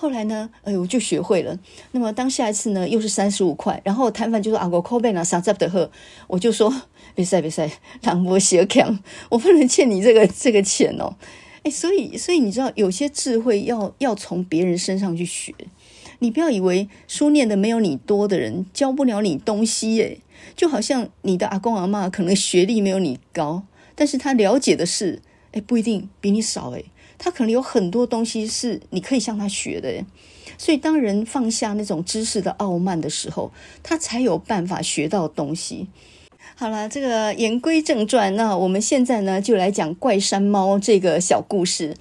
后来呢，哎呦，我就学会了。那么当下一次呢，又是三十五块，然后摊贩就说：“啊，我扣贝拿三十的货。”我就说：“别 <laughs> 塞别塞，让我 <laughs> 小强，我不能欠你这个这个钱哦。”哎，所以所以你知道，有些智慧要要从别人身上去学。你不要以为书念的没有你多的人教不了你东西，哎，就好像你的阿公阿妈可能学历没有你高，但是他了解的事，哎，不一定比你少，哎。他可能有很多东西是你可以向他学的，所以当人放下那种知识的傲慢的时候，他才有办法学到东西。好了，这个言归正传，那我们现在呢就来讲怪山猫这个小故事。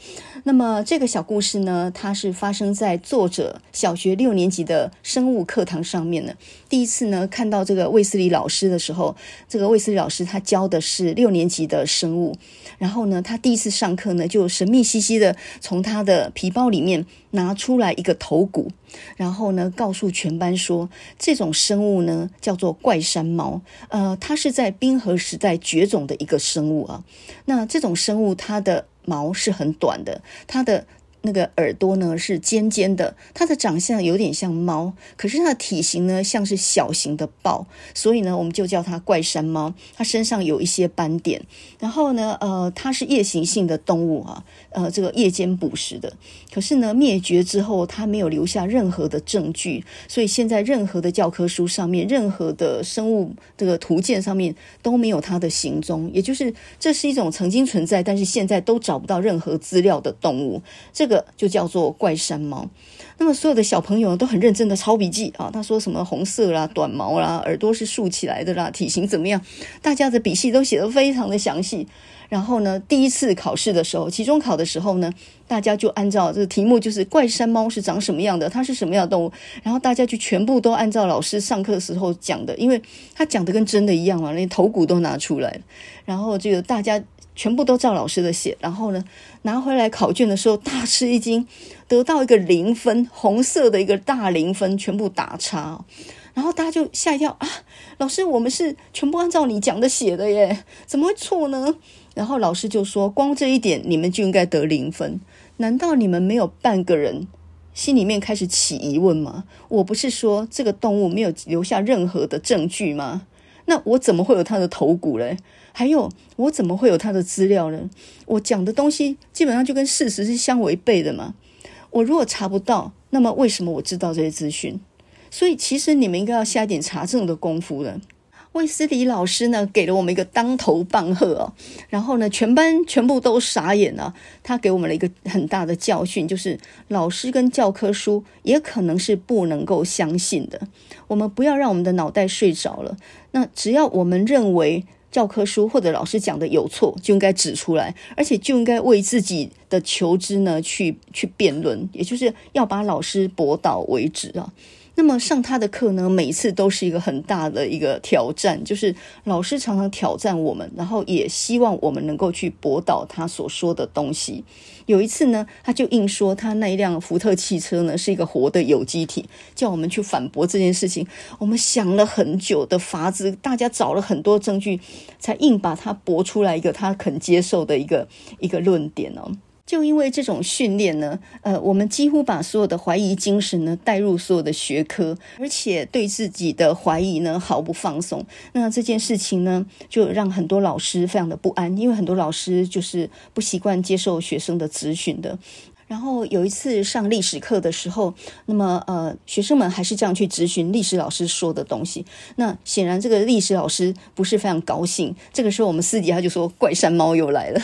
那么这个小故事呢，它是发生在作者小学六年级的生物课堂上面的。第一次呢看到这个卫斯理老师的时候，这个卫斯理老师他教的是六年级的生物。然后呢，他第一次上课呢，就神秘兮兮的从他的皮包里面拿出来一个头骨，然后呢告诉全班说，这种生物呢叫做怪山猫，呃，它是在冰河时代绝种的一个生物啊。那这种生物它的毛是很短的，它的。那个耳朵呢是尖尖的，它的长相有点像猫，可是它的体型呢像是小型的豹，所以呢我们就叫它怪山猫。它身上有一些斑点，然后呢，呃，它是夜行性的动物啊，呃，这个夜间捕食的。可是呢，灭绝之后它没有留下任何的证据，所以现在任何的教科书上面、任何的生物这个图鉴上面都没有它的行踪，也就是这是一种曾经存在，但是现在都找不到任何资料的动物。这个就叫做怪山猫。那么所有的小朋友都很认真的抄笔记啊。他说什么红色啦、短毛啦、耳朵是竖起来的啦、体型怎么样？大家的笔记都写得非常的详细。然后呢，第一次考试的时候，期中考的时候呢，大家就按照这个题目，就是怪山猫是长什么样的，它是什么样的动物。然后大家就全部都按照老师上课的时候讲的，因为他讲的跟真的一样嘛，连头骨都拿出来。然后这个大家。全部都照老师的写，然后呢，拿回来考卷的时候大吃一惊，得到一个零分，红色的一个大零分，全部打叉。然后大家就吓一跳啊！老师，我们是全部按照你讲的写的耶，怎么会错呢？然后老师就说：光这一点你们就应该得零分，难道你们没有半个人心里面开始起疑问吗？我不是说这个动物没有留下任何的证据吗？那我怎么会有它的头骨嘞？还有，我怎么会有他的资料呢？我讲的东西基本上就跟事实是相违背的嘛。我如果查不到，那么为什么我知道这些资讯？所以其实你们应该要下一点查证的功夫了。卫斯理老师呢，给了我们一个当头棒喝哦，然后呢，全班全部都傻眼了。他给我们了一个很大的教训，就是老师跟教科书也可能是不能够相信的。我们不要让我们的脑袋睡着了。那只要我们认为教科书或者老师讲的有错，就应该指出来，而且就应该为自己的求知呢去去辩论，也就是要把老师驳倒为止啊。那么上他的课呢，每一次都是一个很大的一个挑战，就是老师常常挑战我们，然后也希望我们能够去驳倒他所说的东西。有一次呢，他就硬说他那一辆福特汽车呢是一个活的有机体，叫我们去反驳这件事情。我们想了很久的法子，大家找了很多证据，才硬把它驳出来一个他肯接受的一个一个论点哦。就因为这种训练呢，呃，我们几乎把所有的怀疑精神呢带入所有的学科，而且对自己的怀疑呢毫不放松。那这件事情呢，就让很多老师非常的不安，因为很多老师就是不习惯接受学生的质询的。然后有一次上历史课的时候，那么呃，学生们还是这样去质询历史老师说的东西。那显然这个历史老师不是非常高兴。这个时候我们私底下就说怪山猫又来了。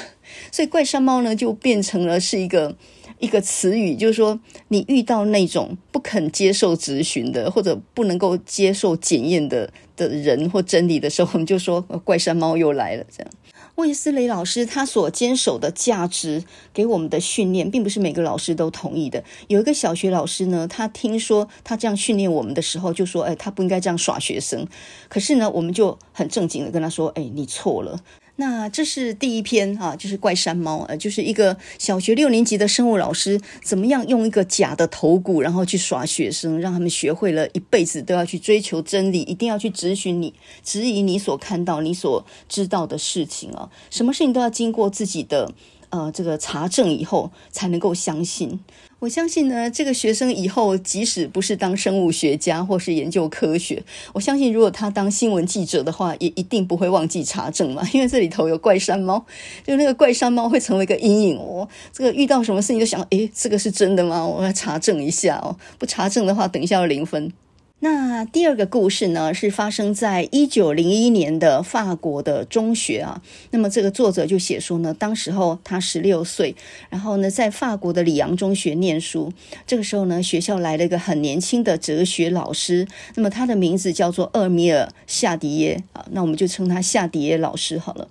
所以怪山猫呢就变成了是一个一个词语，就是说你遇到那种不肯接受质询的或者不能够接受检验的的人或真理的时候，我们就说怪山猫又来了这样。卫斯雷老师他所坚守的价值给我们的训练，并不是每个老师都同意的。有一个小学老师呢，他听说他这样训练我们的时候，就说：“哎，他不应该这样耍学生。”可是呢，我们就很正经的跟他说：“哎，你错了。”那这是第一篇啊，就是怪山猫，呃，就是一个小学六年级的生物老师怎么样用一个假的头骨，然后去耍学生，让他们学会了一辈子都要去追求真理，一定要去质询你，质疑你所看到、你所知道的事情啊，什么事情都要经过自己的呃这个查证以后才能够相信。我相信呢，这个学生以后即使不是当生物学家或是研究科学，我相信如果他当新闻记者的话，也一定不会忘记查证嘛。因为这里头有怪山猫，就那个怪山猫会成为一个阴影哦。这个遇到什么事情就想，诶，这个是真的吗？我要查证一下哦。不查证的话，等一下要零分。那第二个故事呢，是发生在一九零一年的法国的中学啊。那么这个作者就写说呢，当时候他十六岁，然后呢在法国的里昂中学念书。这个时候呢，学校来了一个很年轻的哲学老师，那么他的名字叫做厄米尔·夏迪耶啊，那我们就称他夏迪耶老师好了。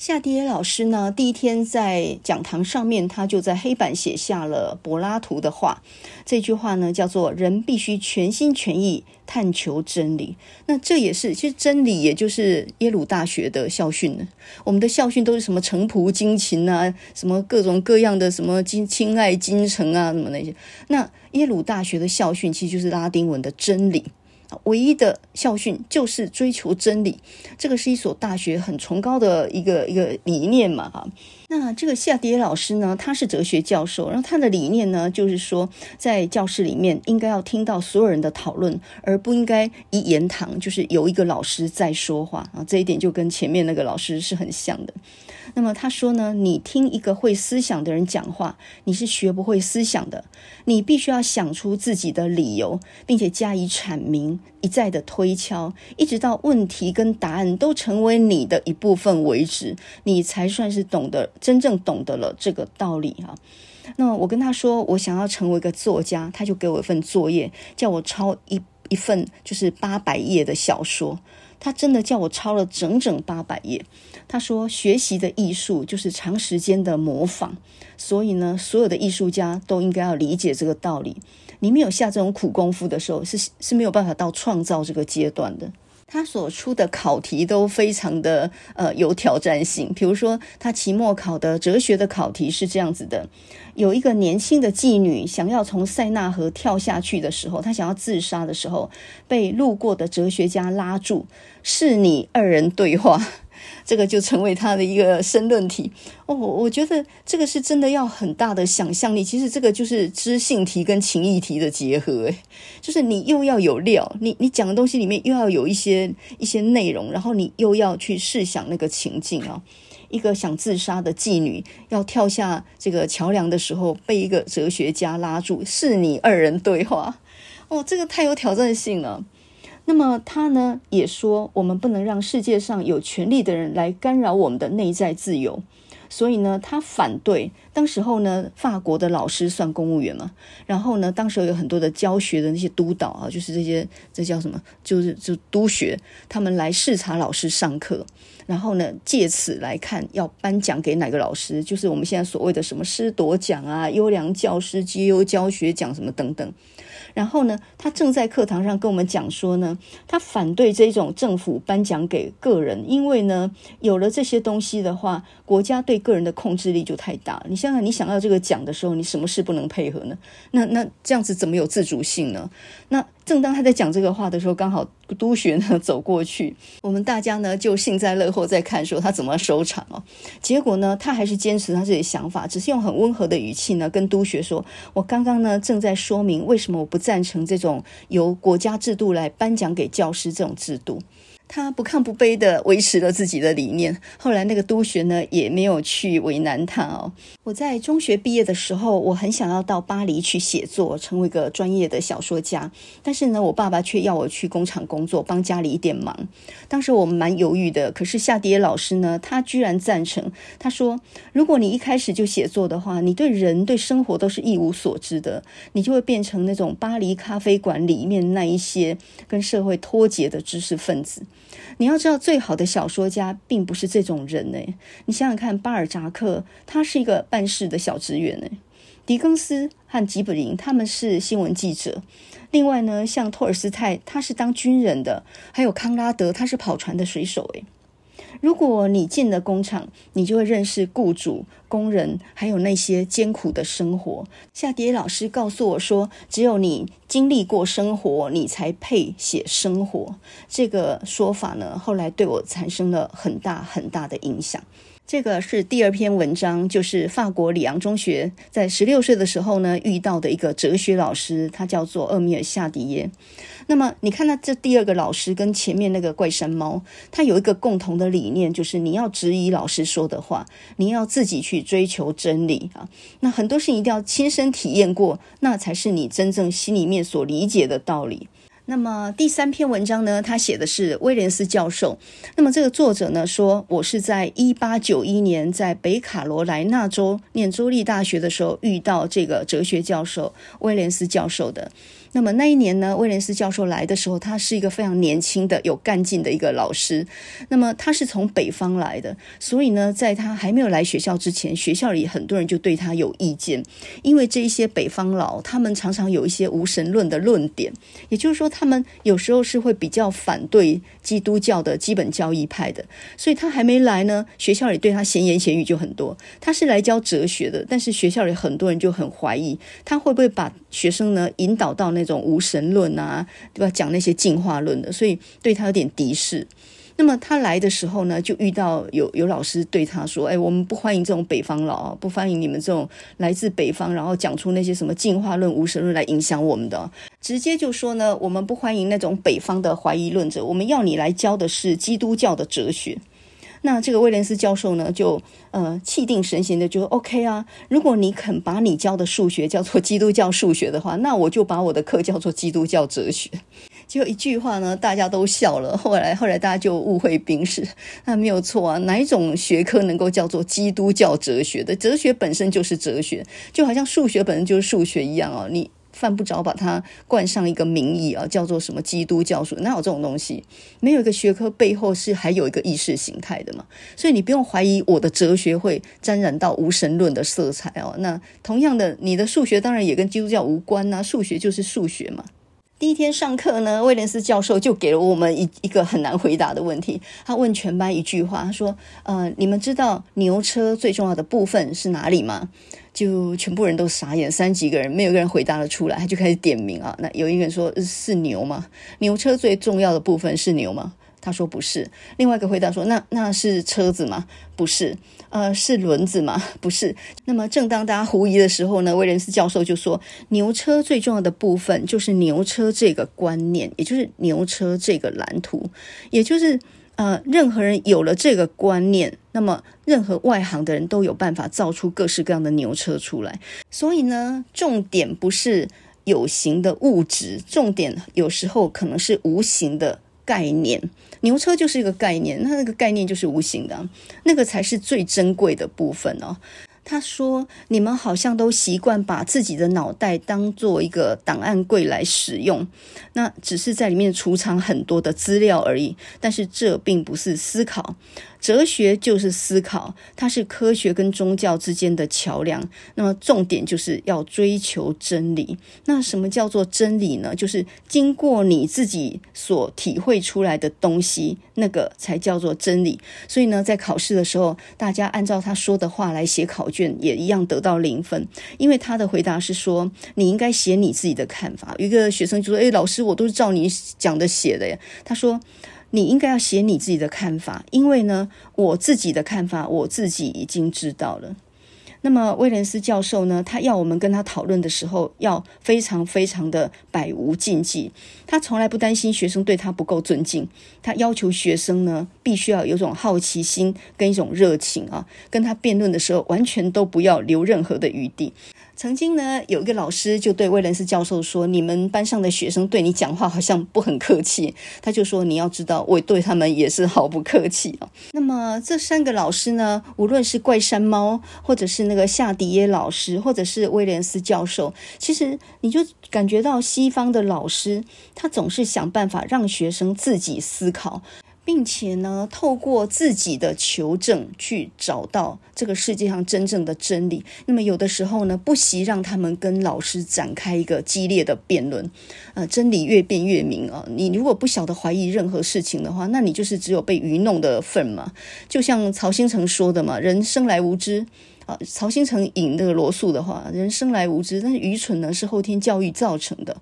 夏迪耶老师呢，第一天在讲堂上面，他就在黑板写下了柏拉图的话。这句话呢，叫做“人必须全心全意探求真理”。那这也是，其实真理也就是耶鲁大学的校训呢。我们的校训都是什么“诚朴精勤”啊，什么各种各样的什么“亲亲爱精诚”啊，什么那些。那耶鲁大学的校训其实就是拉丁文的真理。唯一的校训就是追求真理，这个是一所大学很崇高的一个一个理念嘛，哈。那这个夏迪耶老师呢，他是哲学教授，然后他的理念呢，就是说在教室里面应该要听到所有人的讨论，而不应该一言堂，就是有一个老师在说话啊。这一点就跟前面那个老师是很像的。那么他说呢，你听一个会思想的人讲话，你是学不会思想的。你必须要想出自己的理由，并且加以阐明，一再的推敲，一直到问题跟答案都成为你的一部分为止，你才算是懂得真正懂得了这个道理啊。那么我跟他说，我想要成为一个作家，他就给我一份作业，叫我抄一一份就是八百页的小说。他真的叫我抄了整整八百页。他说：“学习的艺术就是长时间的模仿，所以呢，所有的艺术家都应该要理解这个道理。你没有下这种苦功夫的时候，是是没有办法到创造这个阶段的。”他所出的考题都非常的呃有挑战性，比如说他期末考的哲学的考题是这样子的：有一个年轻的妓女想要从塞纳河跳下去的时候，她想要自杀的时候，被路过的哲学家拉住，是你二人对话。这个就成为他的一个申论题哦，我觉得这个是真的要很大的想象力。其实这个就是知性题跟情意题的结合，诶，就是你又要有料，你你讲的东西里面又要有一些一些内容，然后你又要去试想那个情境啊。一个想自杀的妓女要跳下这个桥梁的时候，被一个哲学家拉住，是你二人对话。哦，这个太有挑战性了。那么他呢也说，我们不能让世界上有权力的人来干扰我们的内在自由。所以呢，他反对。当时候呢，法国的老师算公务员嘛，然后呢，当时有很多的教学的那些督导啊，就是这些这叫什么？就是就督学，他们来视察老师上课，然后呢，借此来看要颁奖给哪个老师，就是我们现在所谓的什么师铎奖啊、优良教师绩优教学奖什么等等。然后呢，他正在课堂上跟我们讲说呢，他反对这种政府颁奖给个人，因为呢，有了这些东西的话，国家对个人的控制力就太大。你想想，你想要这个奖的时候，你什么事不能配合呢？那那这样子怎么有自主性呢？那。正当他在讲这个话的时候，刚好督学呢走过去，<laughs> 我们大家呢就幸灾乐祸在看，说他怎么收场哦。结果呢，他还是坚持他自己的想法，只是用很温和的语气呢跟督学说：“我刚刚呢正在说明为什么我不赞成这种由国家制度来颁奖给教师这种制度。”他不亢不卑地维持了自己的理念。后来那个督学呢，也没有去为难他哦。我在中学毕业的时候，我很想要到巴黎去写作，成为一个专业的小说家。但是呢，我爸爸却要我去工厂工作，帮家里一点忙。当时我蛮犹豫的。可是夏迪老师呢，他居然赞成。他说：“如果你一开始就写作的话，你对人对生活都是一无所知的，你就会变成那种巴黎咖啡馆里面那一些跟社会脱节的知识分子。”你要知道，最好的小说家并不是这种人呢。你想想看，巴尔扎克他是一个办事的小职员呢，狄更斯和吉卜林他们是新闻记者。另外呢，像托尔斯泰他是当军人的，还有康拉德他是跑船的水手诶。如果你进了工厂，你就会认识雇主、工人，还有那些艰苦的生活。夏蝶老师告诉我说，只有你经历过生活，你才配写生活。这个说法呢，后来对我产生了很大很大的影响。这个是第二篇文章，就是法国里昂中学在十六岁的时候呢遇到的一个哲学老师，他叫做厄米尔·夏迪耶。那么你看，他这第二个老师跟前面那个怪山猫，他有一个共同的理念，就是你要质疑老师说的话，你要自己去追求真理啊。那很多事情一定要亲身体验过，那才是你真正心里面所理解的道理。那么第三篇文章呢，他写的是威廉斯教授。那么这个作者呢说，我是在一八九一年在北卡罗来纳州念州立大学的时候遇到这个哲学教授威廉斯教授的。那么那一年呢，威廉斯教授来的时候，他是一个非常年轻的、有干劲的一个老师。那么他是从北方来的，所以呢，在他还没有来学校之前，学校里很多人就对他有意见，因为这一些北方佬，他们常常有一些无神论的论点，也就是说，他们有时候是会比较反对基督教的基本教义派的。所以他还没来呢，学校里对他闲言闲语就很多。他是来教哲学的，但是学校里很多人就很怀疑他会不会把学生呢引导到那。那种无神论啊，对吧？讲那些进化论的，所以对他有点敌视。那么他来的时候呢，就遇到有有老师对他说：“哎，我们不欢迎这种北方佬，不欢迎你们这种来自北方，然后讲出那些什么进化论、无神论来影响我们的。直接就说呢，我们不欢迎那种北方的怀疑论者，我们要你来教的是基督教的哲学。”那这个威廉斯教授呢，就呃气定神闲的就说：“OK 啊，如果你肯把你教的数学叫做基督教数学的话，那我就把我的课叫做基督教哲学。<laughs> ”就一句话呢，大家都笑了。<laughs> 后来后来大家就误会兵士，那没有错啊，哪一种学科能够叫做基督教哲学的？哲学本身就是哲学，就好像数学本身就是数学一样哦，你。犯不着把它冠上一个名义啊，叫做什么基督教书？哪有这种东西？没有一个学科背后是还有一个意识形态的嘛？所以你不用怀疑我的哲学会沾染到无神论的色彩哦。那同样的，你的数学当然也跟基督教无关呐，数学就是数学嘛。第一天上课呢，威廉斯教授就给了我们一一个很难回答的问题。他问全班一句话，他说：“呃，你们知道牛车最重要的部分是哪里吗？”就全部人都傻眼，三几个人没有一个人回答得出来，他就开始点名啊。那有一个人说：“是牛吗？牛车最重要的部分是牛吗？”他说：“不是。”另外一个回答说：“那那是车子吗？”不是。呃，是轮子吗？不是。那么，正当大家狐疑的时候呢，威廉斯教授就说：“牛车最重要的部分就是牛车这个观念，也就是牛车这个蓝图，也就是呃，任何人有了这个观念，那么任何外行的人都有办法造出各式各样的牛车出来。所以呢，重点不是有形的物质，重点有时候可能是无形的概念。牛车就是一个概念，那那个概念就是无形的，那个才是最珍贵的部分哦。他说：“你们好像都习惯把自己的脑袋当做一个档案柜来使用，那只是在里面储藏很多的资料而已。但是这并不是思考。”哲学就是思考，它是科学跟宗教之间的桥梁。那么重点就是要追求真理。那什么叫做真理呢？就是经过你自己所体会出来的东西，那个才叫做真理。所以呢，在考试的时候，大家按照他说的话来写考卷，也一样得到零分，因为他的回答是说，你应该写你自己的看法。一个学生就说：“诶，老师，我都是照你讲的写的呀。”他说。你应该要写你自己的看法，因为呢，我自己的看法我自己已经知道了。那么威廉斯教授呢，他要我们跟他讨论的时候，要非常非常的百无禁忌。他从来不担心学生对他不够尊敬，他要求学生呢，必须要有种好奇心跟一种热情啊，跟他辩论的时候，完全都不要留任何的余地。曾经呢，有一个老师就对威廉斯教授说：“你们班上的学生对你讲话好像不很客气。”他就说：“你要知道，我对他们也是毫不客气哦。<laughs> ”那么这三个老师呢，无论是怪山猫，或者是那个夏迪耶老师，或者是威廉斯教授，其实你就感觉到西方的老师，他总是想办法让学生自己思考。并且呢，透过自己的求证去找到这个世界上真正的真理。那么有的时候呢，不惜让他们跟老师展开一个激烈的辩论。呃，真理越辩越明啊！你如果不晓得怀疑任何事情的话，那你就是只有被愚弄的份嘛。就像曹新成说的嘛，人生来无知。曹兴诚引那个罗素的话：“人生来无知，但是愚蠢呢是后天教育造成的。”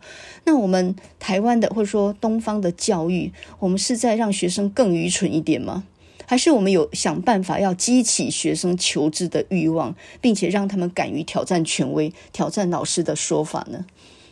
那我们台湾的或者说东方的教育，我们是在让学生更愚蠢一点吗？还是我们有想办法要激起学生求知的欲望，并且让他们敢于挑战权威、挑战老师的说法呢？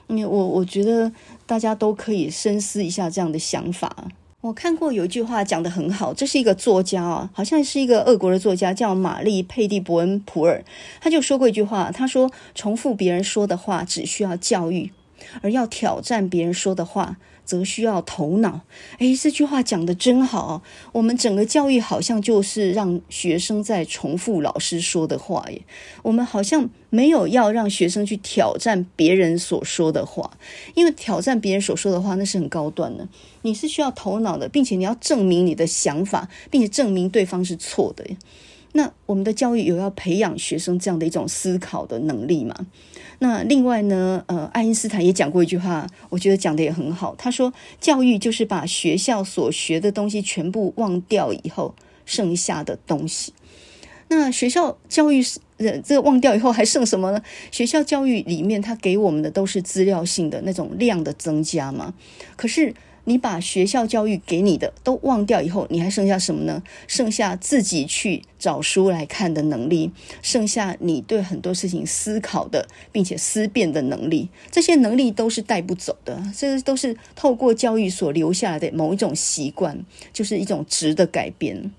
因为我我觉得大家都可以深思一下这样的想法。我看过有一句话讲得很好，这是一个作家啊，好像是一个俄国的作家，叫玛丽佩蒂伯恩普尔，他就说过一句话，他说：“重复别人说的话只需要教育，而要挑战别人说的话。”则需要头脑。诶，这句话讲得真好。我们整个教育好像就是让学生在重复老师说的话耶。我们好像没有要让学生去挑战别人所说的话，因为挑战别人所说的话那是很高端的。你是需要头脑的，并且你要证明你的想法，并且证明对方是错的。那我们的教育有要培养学生这样的一种思考的能力吗？那另外呢，呃，爱因斯坦也讲过一句话，我觉得讲的也很好。他说，教育就是把学校所学的东西全部忘掉以后剩下的东西。那学校教育是，呃，这个忘掉以后还剩什么呢？<laughs> 学校教育里面，他给我们的都是资料性的那种量的增加嘛。可是。你把学校教育给你的都忘掉以后，你还剩下什么呢？剩下自己去找书来看的能力，剩下你对很多事情思考的，并且思辨的能力。这些能力都是带不走的，这都是透过教育所留下来的某一种习惯，就是一种值的改变。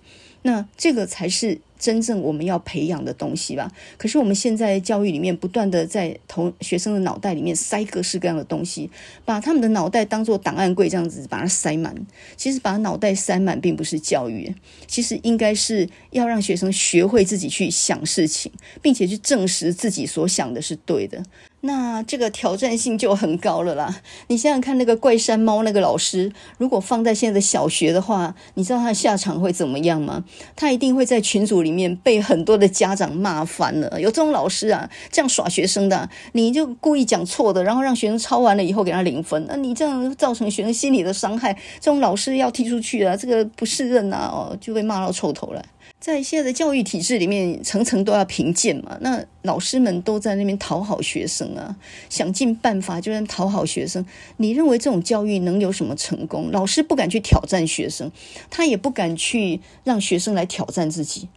那这个才是。真正我们要培养的东西吧。可是我们现在教育里面不断的在同学生的脑袋里面塞各式各样的东西，把他们的脑袋当做档案柜这样子把它塞满。其实把脑袋塞满并不是教育，其实应该是要让学生学会自己去想事情，并且去证实自己所想的是对的。那这个挑战性就很高了啦！你想想看，那个怪山猫那个老师，如果放在现在的小学的话，你知道他的下场会怎么样吗？他一定会在群组里面被很多的家长骂翻了。有这种老师啊，这样耍学生的，你就故意讲错的，然后让学生抄完了以后给他零分，那你这样造成学生心理的伤害，这种老师要踢出去啊，这个不适任啊，哦，就被骂到臭头了。在现在的教育体制里面，层层都要评鉴嘛。那老师们都在那边讨好学生啊，想尽办法就能讨好学生。你认为这种教育能有什么成功？老师不敢去挑战学生，他也不敢去让学生来挑战自己。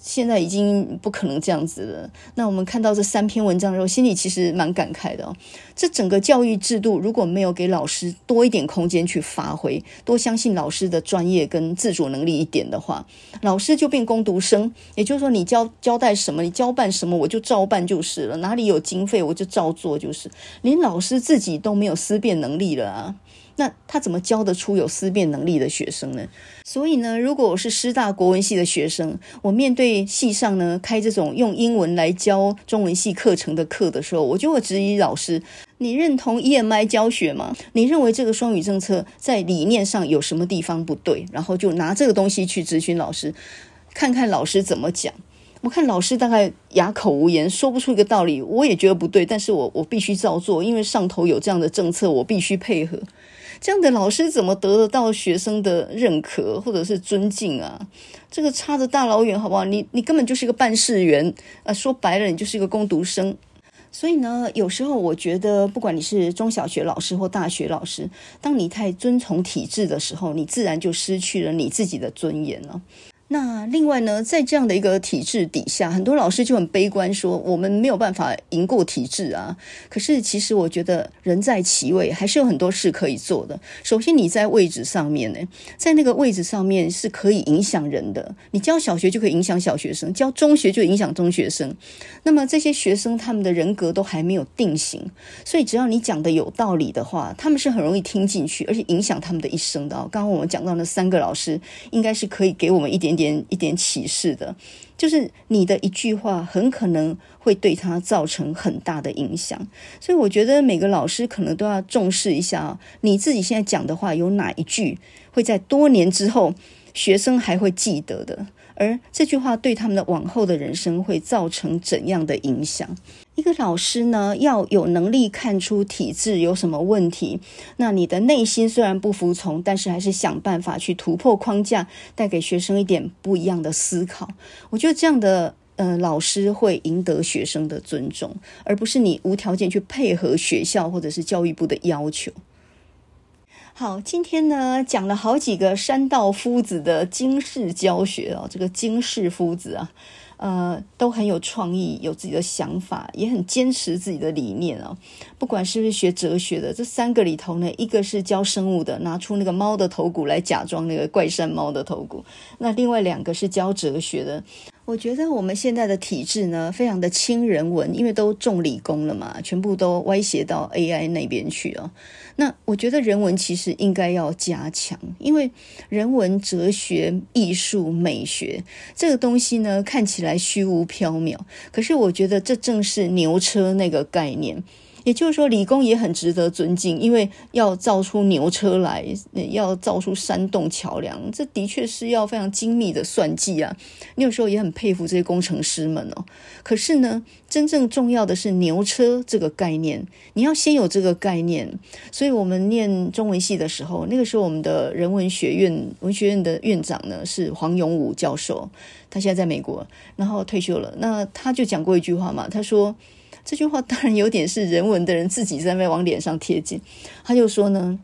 现在已经不可能这样子了。那我们看到这三篇文章的时候，心里其实蛮感慨的。这整个教育制度如果没有给老师多一点空间去发挥，多相信老师的专业跟自主能力一点的话，老师就变工读生。也就是说，你交交代什么，你交办什么，我就照办就是了。哪里有经费，我就照做就是。连老师自己都没有思辨能力了啊。那他怎么教得出有思辨能力的学生呢？所以呢，如果我是师大国文系的学生，我面对系上呢开这种用英文来教中文系课程的课的时候，我就会质疑老师：你认同 EMI 教学吗？你认为这个双语政策在理念上有什么地方不对？然后就拿这个东西去咨询老师，看看老师怎么讲。我看老师大概哑口无言，说不出一个道理。我也觉得不对，但是我我必须照做，因为上头有这样的政策，我必须配合。这样的老师怎么得到学生的认可或者是尊敬啊？这个差的大老远，好不好？你你根本就是一个办事员，呃，说白了，你就是一个工读生。所以呢，有时候我觉得，不管你是中小学老师或大学老师，当你太遵从体制的时候，你自然就失去了你自己的尊严了。那另外呢，在这样的一个体制底下，很多老师就很悲观，说我们没有办法赢过体制啊。可是其实我觉得人在其位，还是有很多事可以做的。首先你在位置上面呢，在那个位置上面是可以影响人的。你教小学就可以影响小学生，教中学就影响中学生。那么这些学生他们的人格都还没有定型，所以只要你讲的有道理的话，他们是很容易听进去，而且影响他们的一生的。刚刚我们讲到那三个老师，应该是可以给我们一点点一点启示的，就是你的一句话很可能会对他造成很大的影响，所以我觉得每个老师可能都要重视一下，你自己现在讲的话有哪一句会在多年之后学生还会记得的，而这句话对他们的往后的人生会造成怎样的影响？一个老师呢，要有能力看出体制有什么问题。那你的内心虽然不服从，但是还是想办法去突破框架，带给学生一点不一样的思考。我觉得这样的呃老师会赢得学生的尊重，而不是你无条件去配合学校或者是教育部的要求。好，今天呢讲了好几个山道夫子的经世教学哦，这个经世夫子啊。呃，都很有创意，有自己的想法，也很坚持自己的理念哦。不管是不是学哲学的，这三个里头呢，一个是教生物的，拿出那个猫的头骨来假装那个怪山猫的头骨；那另外两个是教哲学的。我觉得我们现在的体制呢，非常的轻人文，因为都重理工了嘛，全部都歪斜到 AI 那边去了。那我觉得人文其实应该要加强，因为人文、哲学、艺术、美学这个东西呢，看起来虚无缥缈，可是我觉得这正是牛车那个概念。也就是说，理工也很值得尊敬，因为要造出牛车来，要造出山洞桥梁，这的确是要非常精密的算计啊。你有时候也很佩服这些工程师们哦。可是呢，真正重要的是牛车这个概念，你要先有这个概念。所以我们念中文系的时候，那个时候我们的人文学院文学院的院长呢是黄永武教授，他现在在美国，然后退休了。那他就讲过一句话嘛，他说。这句话当然有点是人文的人自己在那往脸上贴金。他就说呢，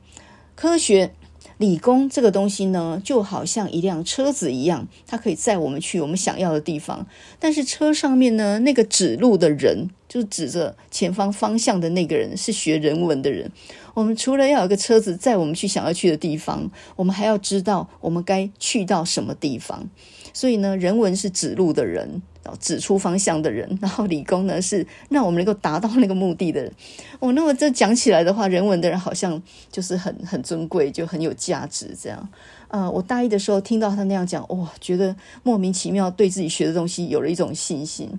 科学、理工这个东西呢，就好像一辆车子一样，它可以载我们去我们想要的地方。但是车上面呢，那个指路的人，就是指着前方方向的那个人，是学人文的人。我们除了要有一个车子载我们去想要去的地方，我们还要知道我们该去到什么地方。所以呢，人文是指路的人。指出方向的人，然后理工呢是让我们能够达到那个目的的人。哦，那么这讲起来的话，人文的人好像就是很很尊贵，就很有价值这样。呃，我大一的时候听到他那样讲，哇，觉得莫名其妙，对自己学的东西有了一种信心。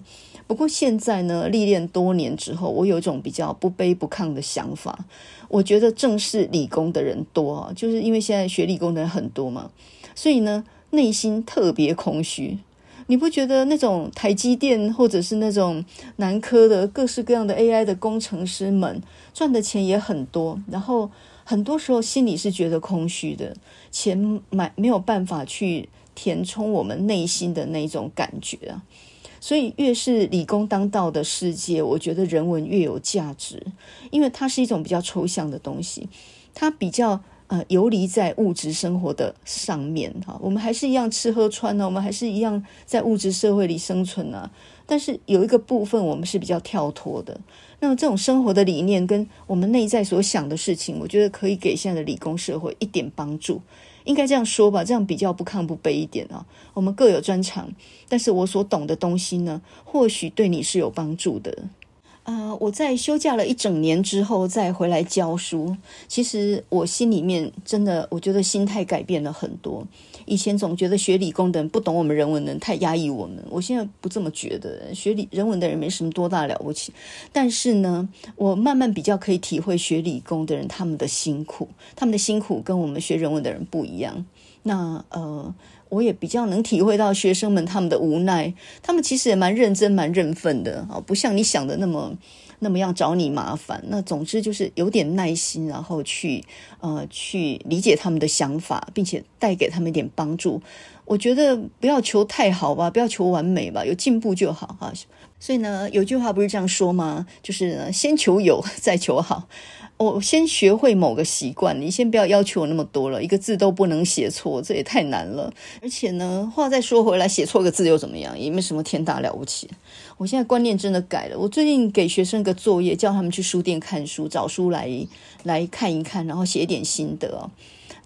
不过现在呢，历练多年之后，我有一种比较不卑不亢的想法。我觉得正是理工的人多啊，就是因为现在学理工的人很多嘛，所以呢，内心特别空虚。你不觉得那种台积电或者是那种南科的各式各样的 AI 的工程师们赚的钱也很多，然后很多时候心里是觉得空虚的，钱买没有办法去填充我们内心的那种感觉啊。所以越是理工当道的世界，我觉得人文越有价值，因为它是一种比较抽象的东西，它比较呃游离在物质生活的上面哈，我们还是一样吃喝穿呢，我们还是一样在物质社会里生存啊。但是有一个部分我们是比较跳脱的。那么这种生活的理念跟我们内在所想的事情，我觉得可以给现在的理工社会一点帮助。应该这样说吧，这样比较不亢不卑一点啊。我们各有专长，但是我所懂的东西呢，或许对你是有帮助的。啊、我在休假了一整年之后再回来教书，其实我心里面真的，我觉得心态改变了很多。以前总觉得学理工的人不懂我们人文的人，太压抑我们。我现在不这么觉得，学理人文的人没什么多大了不起。但是呢，我慢慢比较可以体会学理工的人他们的辛苦，他们的辛苦跟我们学人文的人不一样。那呃。我也比较能体会到学生们他们的无奈，他们其实也蛮认真、蛮认份的啊，不像你想的那么那么样找你麻烦。那总之就是有点耐心，然后去呃去理解他们的想法，并且带给他们一点帮助。我觉得不要求太好吧，不要求完美吧，有进步就好哈。所以呢，有句话不是这样说吗？就是先求有，<laughs> 再求好。我先学会某个习惯，你先不要要求我那么多了，一个字都不能写错，这也太难了。而且呢，话再说回来，写错个字又怎么样？也没什么天大了不起。我现在观念真的改了。我最近给学生个作业，叫他们去书店看书，找书来来看一看，然后写一点心得。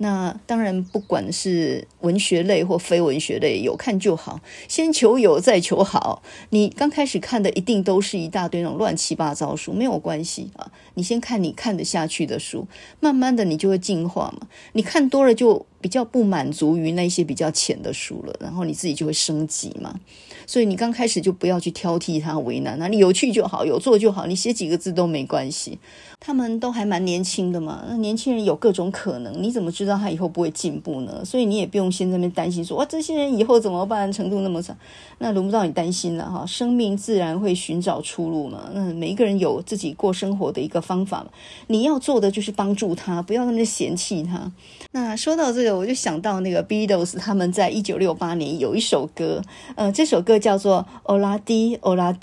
那当然，不管是文学类或非文学类，有看就好。先求有，再求好。你刚开始看的一定都是一大堆那种乱七八糟书，没有关系啊。你先看你看得下去的书，慢慢的你就会进化嘛。你看多了就比较不满足于那些比较浅的书了，然后你自己就会升级嘛。所以你刚开始就不要去挑剔他为难，那你有趣就好，有做就好，你写几个字都没关系。他们都还蛮年轻的嘛，那年轻人有各种可能，你怎么知道他以后不会进步呢？所以你也不用先在那边担心说，哇，这些人以后怎么办？程度那么长，那轮不到你担心了哈。生命自然会寻找出路嘛。那每一个人有自己过生活的一个方法嘛，你要做的就是帮助他，不要那么嫌弃他。那说到这个，我就想到那个 Beatles，他们在一九六八年有一首歌，呃，这首歌叫做《Ola-Di Ola-Di》。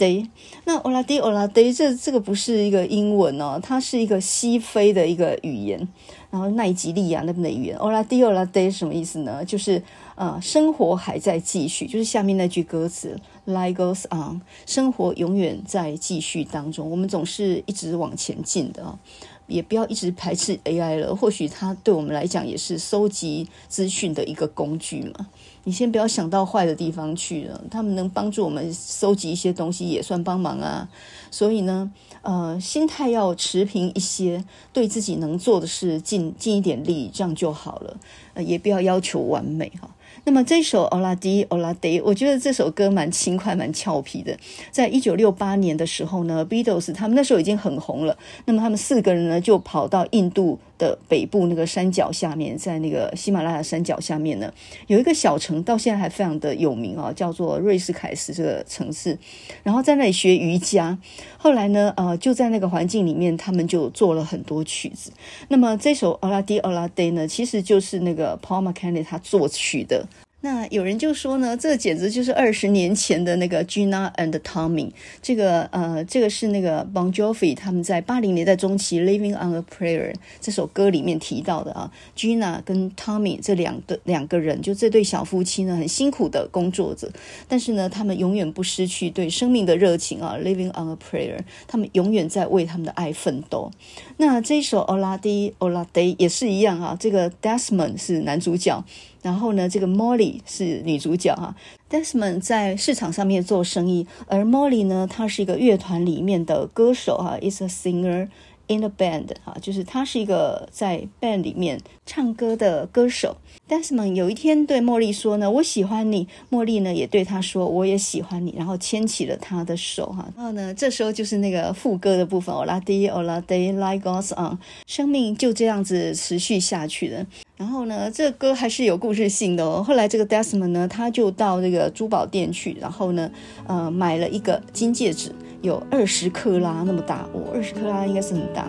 那 Ola-Di Ola-Di 这这个不是一个英文哦，它是一个西非的一个语言，然后奈及利亚那边的语言。Ola-Di Ola-Di 什么意思呢？就是呃，生活还在继续，就是下面那句歌词 Life goes on，生活永远在继续当中，我们总是一直往前进的。也不要一直排斥 AI 了，或许它对我们来讲也是搜集资讯的一个工具嘛。你先不要想到坏的地方去了，他们能帮助我们搜集一些东西也算帮忙啊。所以呢，呃，心态要持平一些，对自己能做的事尽尽一点力，这样就好了。呃，也不要要求完美哈。那么这首 Ola-Di Ola-Di，我觉得这首歌蛮轻快、蛮俏皮的。在一九六八年的时候呢，Beatles 他们那时候已经很红了。那么他们四个人呢，就跑到印度的北部那个山脚下面，在那个喜马拉雅山脚下面呢，有一个小城，到现在还非常的有名啊，叫做瑞士凯斯这个城市。然后在那里学瑜伽。后来呢，呃，就在那个环境里面，他们就做了很多曲子。那么这首 Ola-Di Ola-Di 呢，其实就是那个 Paul McCartney 他作曲的。那有人就说呢，这简直就是二十年前的那个 Gina and Tommy。这个呃，这个是那个 Bon Jovi 他们在八零年代中期《Living on a Prayer》这首歌里面提到的啊。Gina 跟 Tommy 这两个两个人，就这对小夫妻呢，很辛苦的工作着，但是呢，他们永远不失去对生命的热情啊。《Living on a Prayer》，他们永远在为他们的爱奋斗。那这一首 Ola-Di Ola-Di 也是一样啊，这个 Desmond 是男主角。然后呢，这个 Molly 是女主角哈。Desmond 在市场上面做生意，而 Molly 呢，她是一个乐团里面的歌手哈，is a singer in a band 哈，就是他是一个在 band 里面唱歌的歌手。Desmond 有一天对茉莉说呢：“我喜欢你。”茉莉呢也对他说：“我也喜欢你。”然后牵起了他的手哈。然后呢，这时候就是那个副歌的部分：“Ola-Di Ola-Di life goes on。”生命就这样子持续下去了。然后呢，这歌还是有故事性的哦。后来这个 Desmond 呢，他就到这个珠宝店去，然后呢，呃，买了一个金戒指，有二十克拉那么大，哦，二十克拉应该是很大。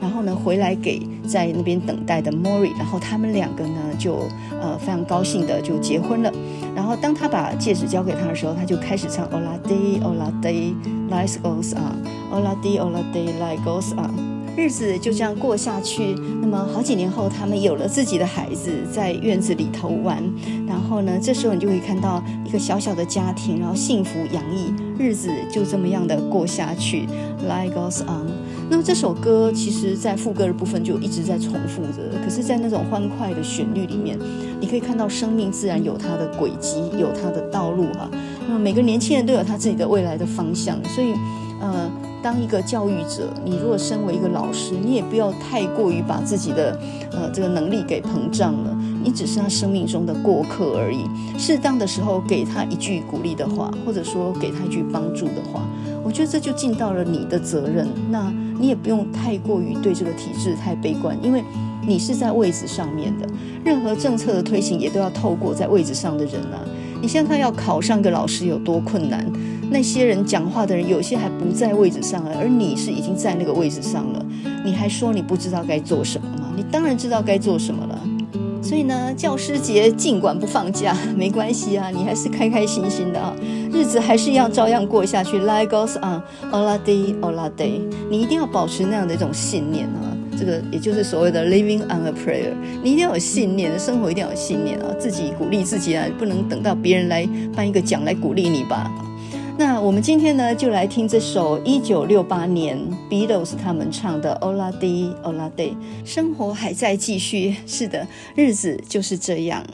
然后呢，回来给在那边等待的 Mori，然后他们两个呢就呃非常高兴的就结婚了。然后当他把戒指交给他的时候，他就开始唱 Ola de, Ola-Di life goes on，Ola-Di Ola-Di life goes on。日子就这样过下去。那么好几年后，他们有了自己的孩子，在院子里头玩。然后呢，这时候你就会看到一个小小的家庭，然后幸福洋溢，日子就这么样的过下去。Life goes on。那么这首歌其实，在副歌的部分就一直在重复着。可是，在那种欢快的旋律里面，你可以看到生命自然有它的轨迹，有它的道路哈。那么每个年轻人都有他自己的未来的方向，所以，呃。当一个教育者，你如果身为一个老师，你也不要太过于把自己的呃这个能力给膨胀了。你只是他生命中的过客而已。适当的时候给他一句鼓励的话，或者说给他一句帮助的话，我觉得这就尽到了你的责任。那你也不用太过于对这个体制太悲观，因为你是在位置上面的。任何政策的推行也都要透过在位置上的人啊。你现在要考上个老师有多困难？那些人讲话的人，有些还不在位置上了，而你是已经在那个位置上了，你还说你不知道该做什么吗？你当然知道该做什么了。所以呢，教师节尽管不放假没关系啊，你还是开开心心的啊，日子还是要照样过下去。Life goes on, all day, all day。你一定要保持那样的一种信念啊，这个也就是所谓的 living on a prayer。你一定要有信念，生活一定要有信念啊，自己鼓励自己啊，不能等到别人来颁一个奖来鼓励你吧。那我们今天呢，就来听这首一九六八年 Beatles 他们唱的 Ola Day Ola Day，生活还在继续，是的，日子就是这样。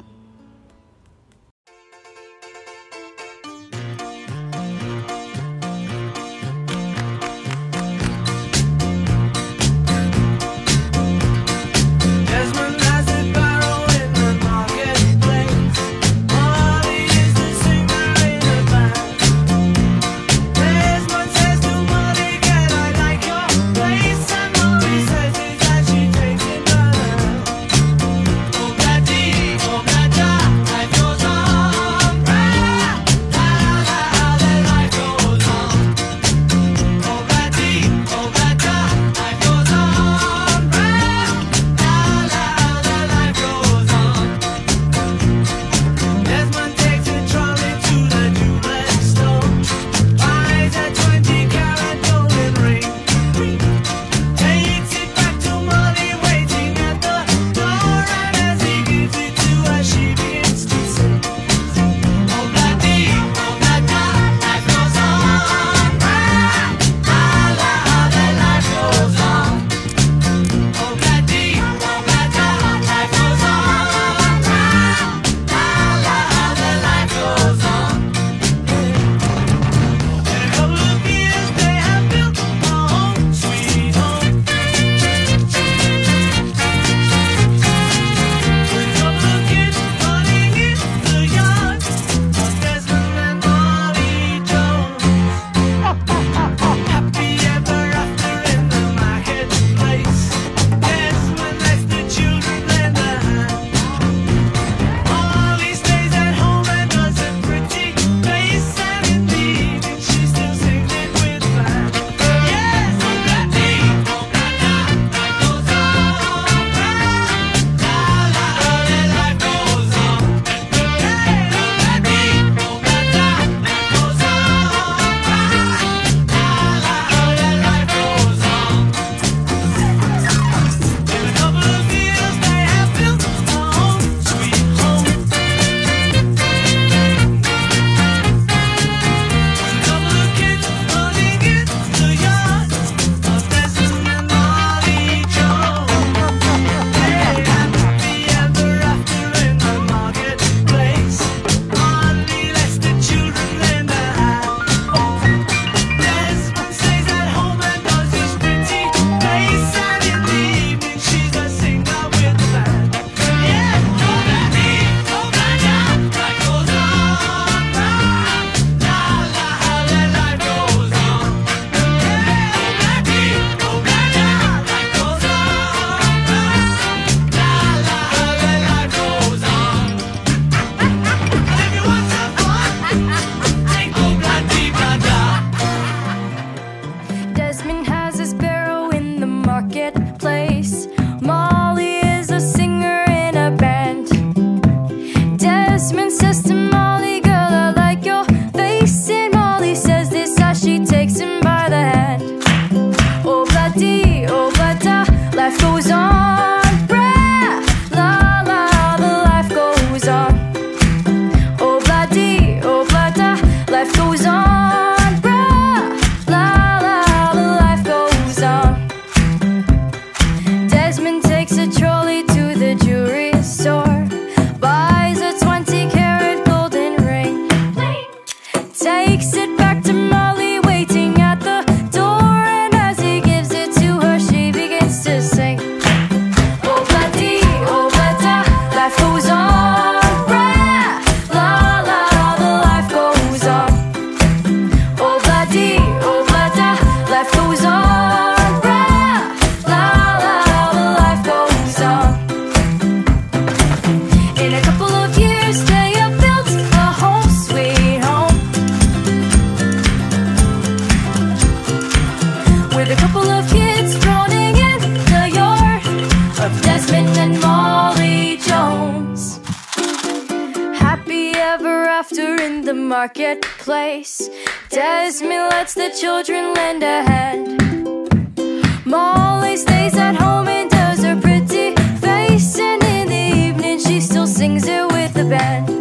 marketplace. Desmond lets the children lend a hand. Molly stays at home and does her pretty face, and in the evening she still sings it with the band.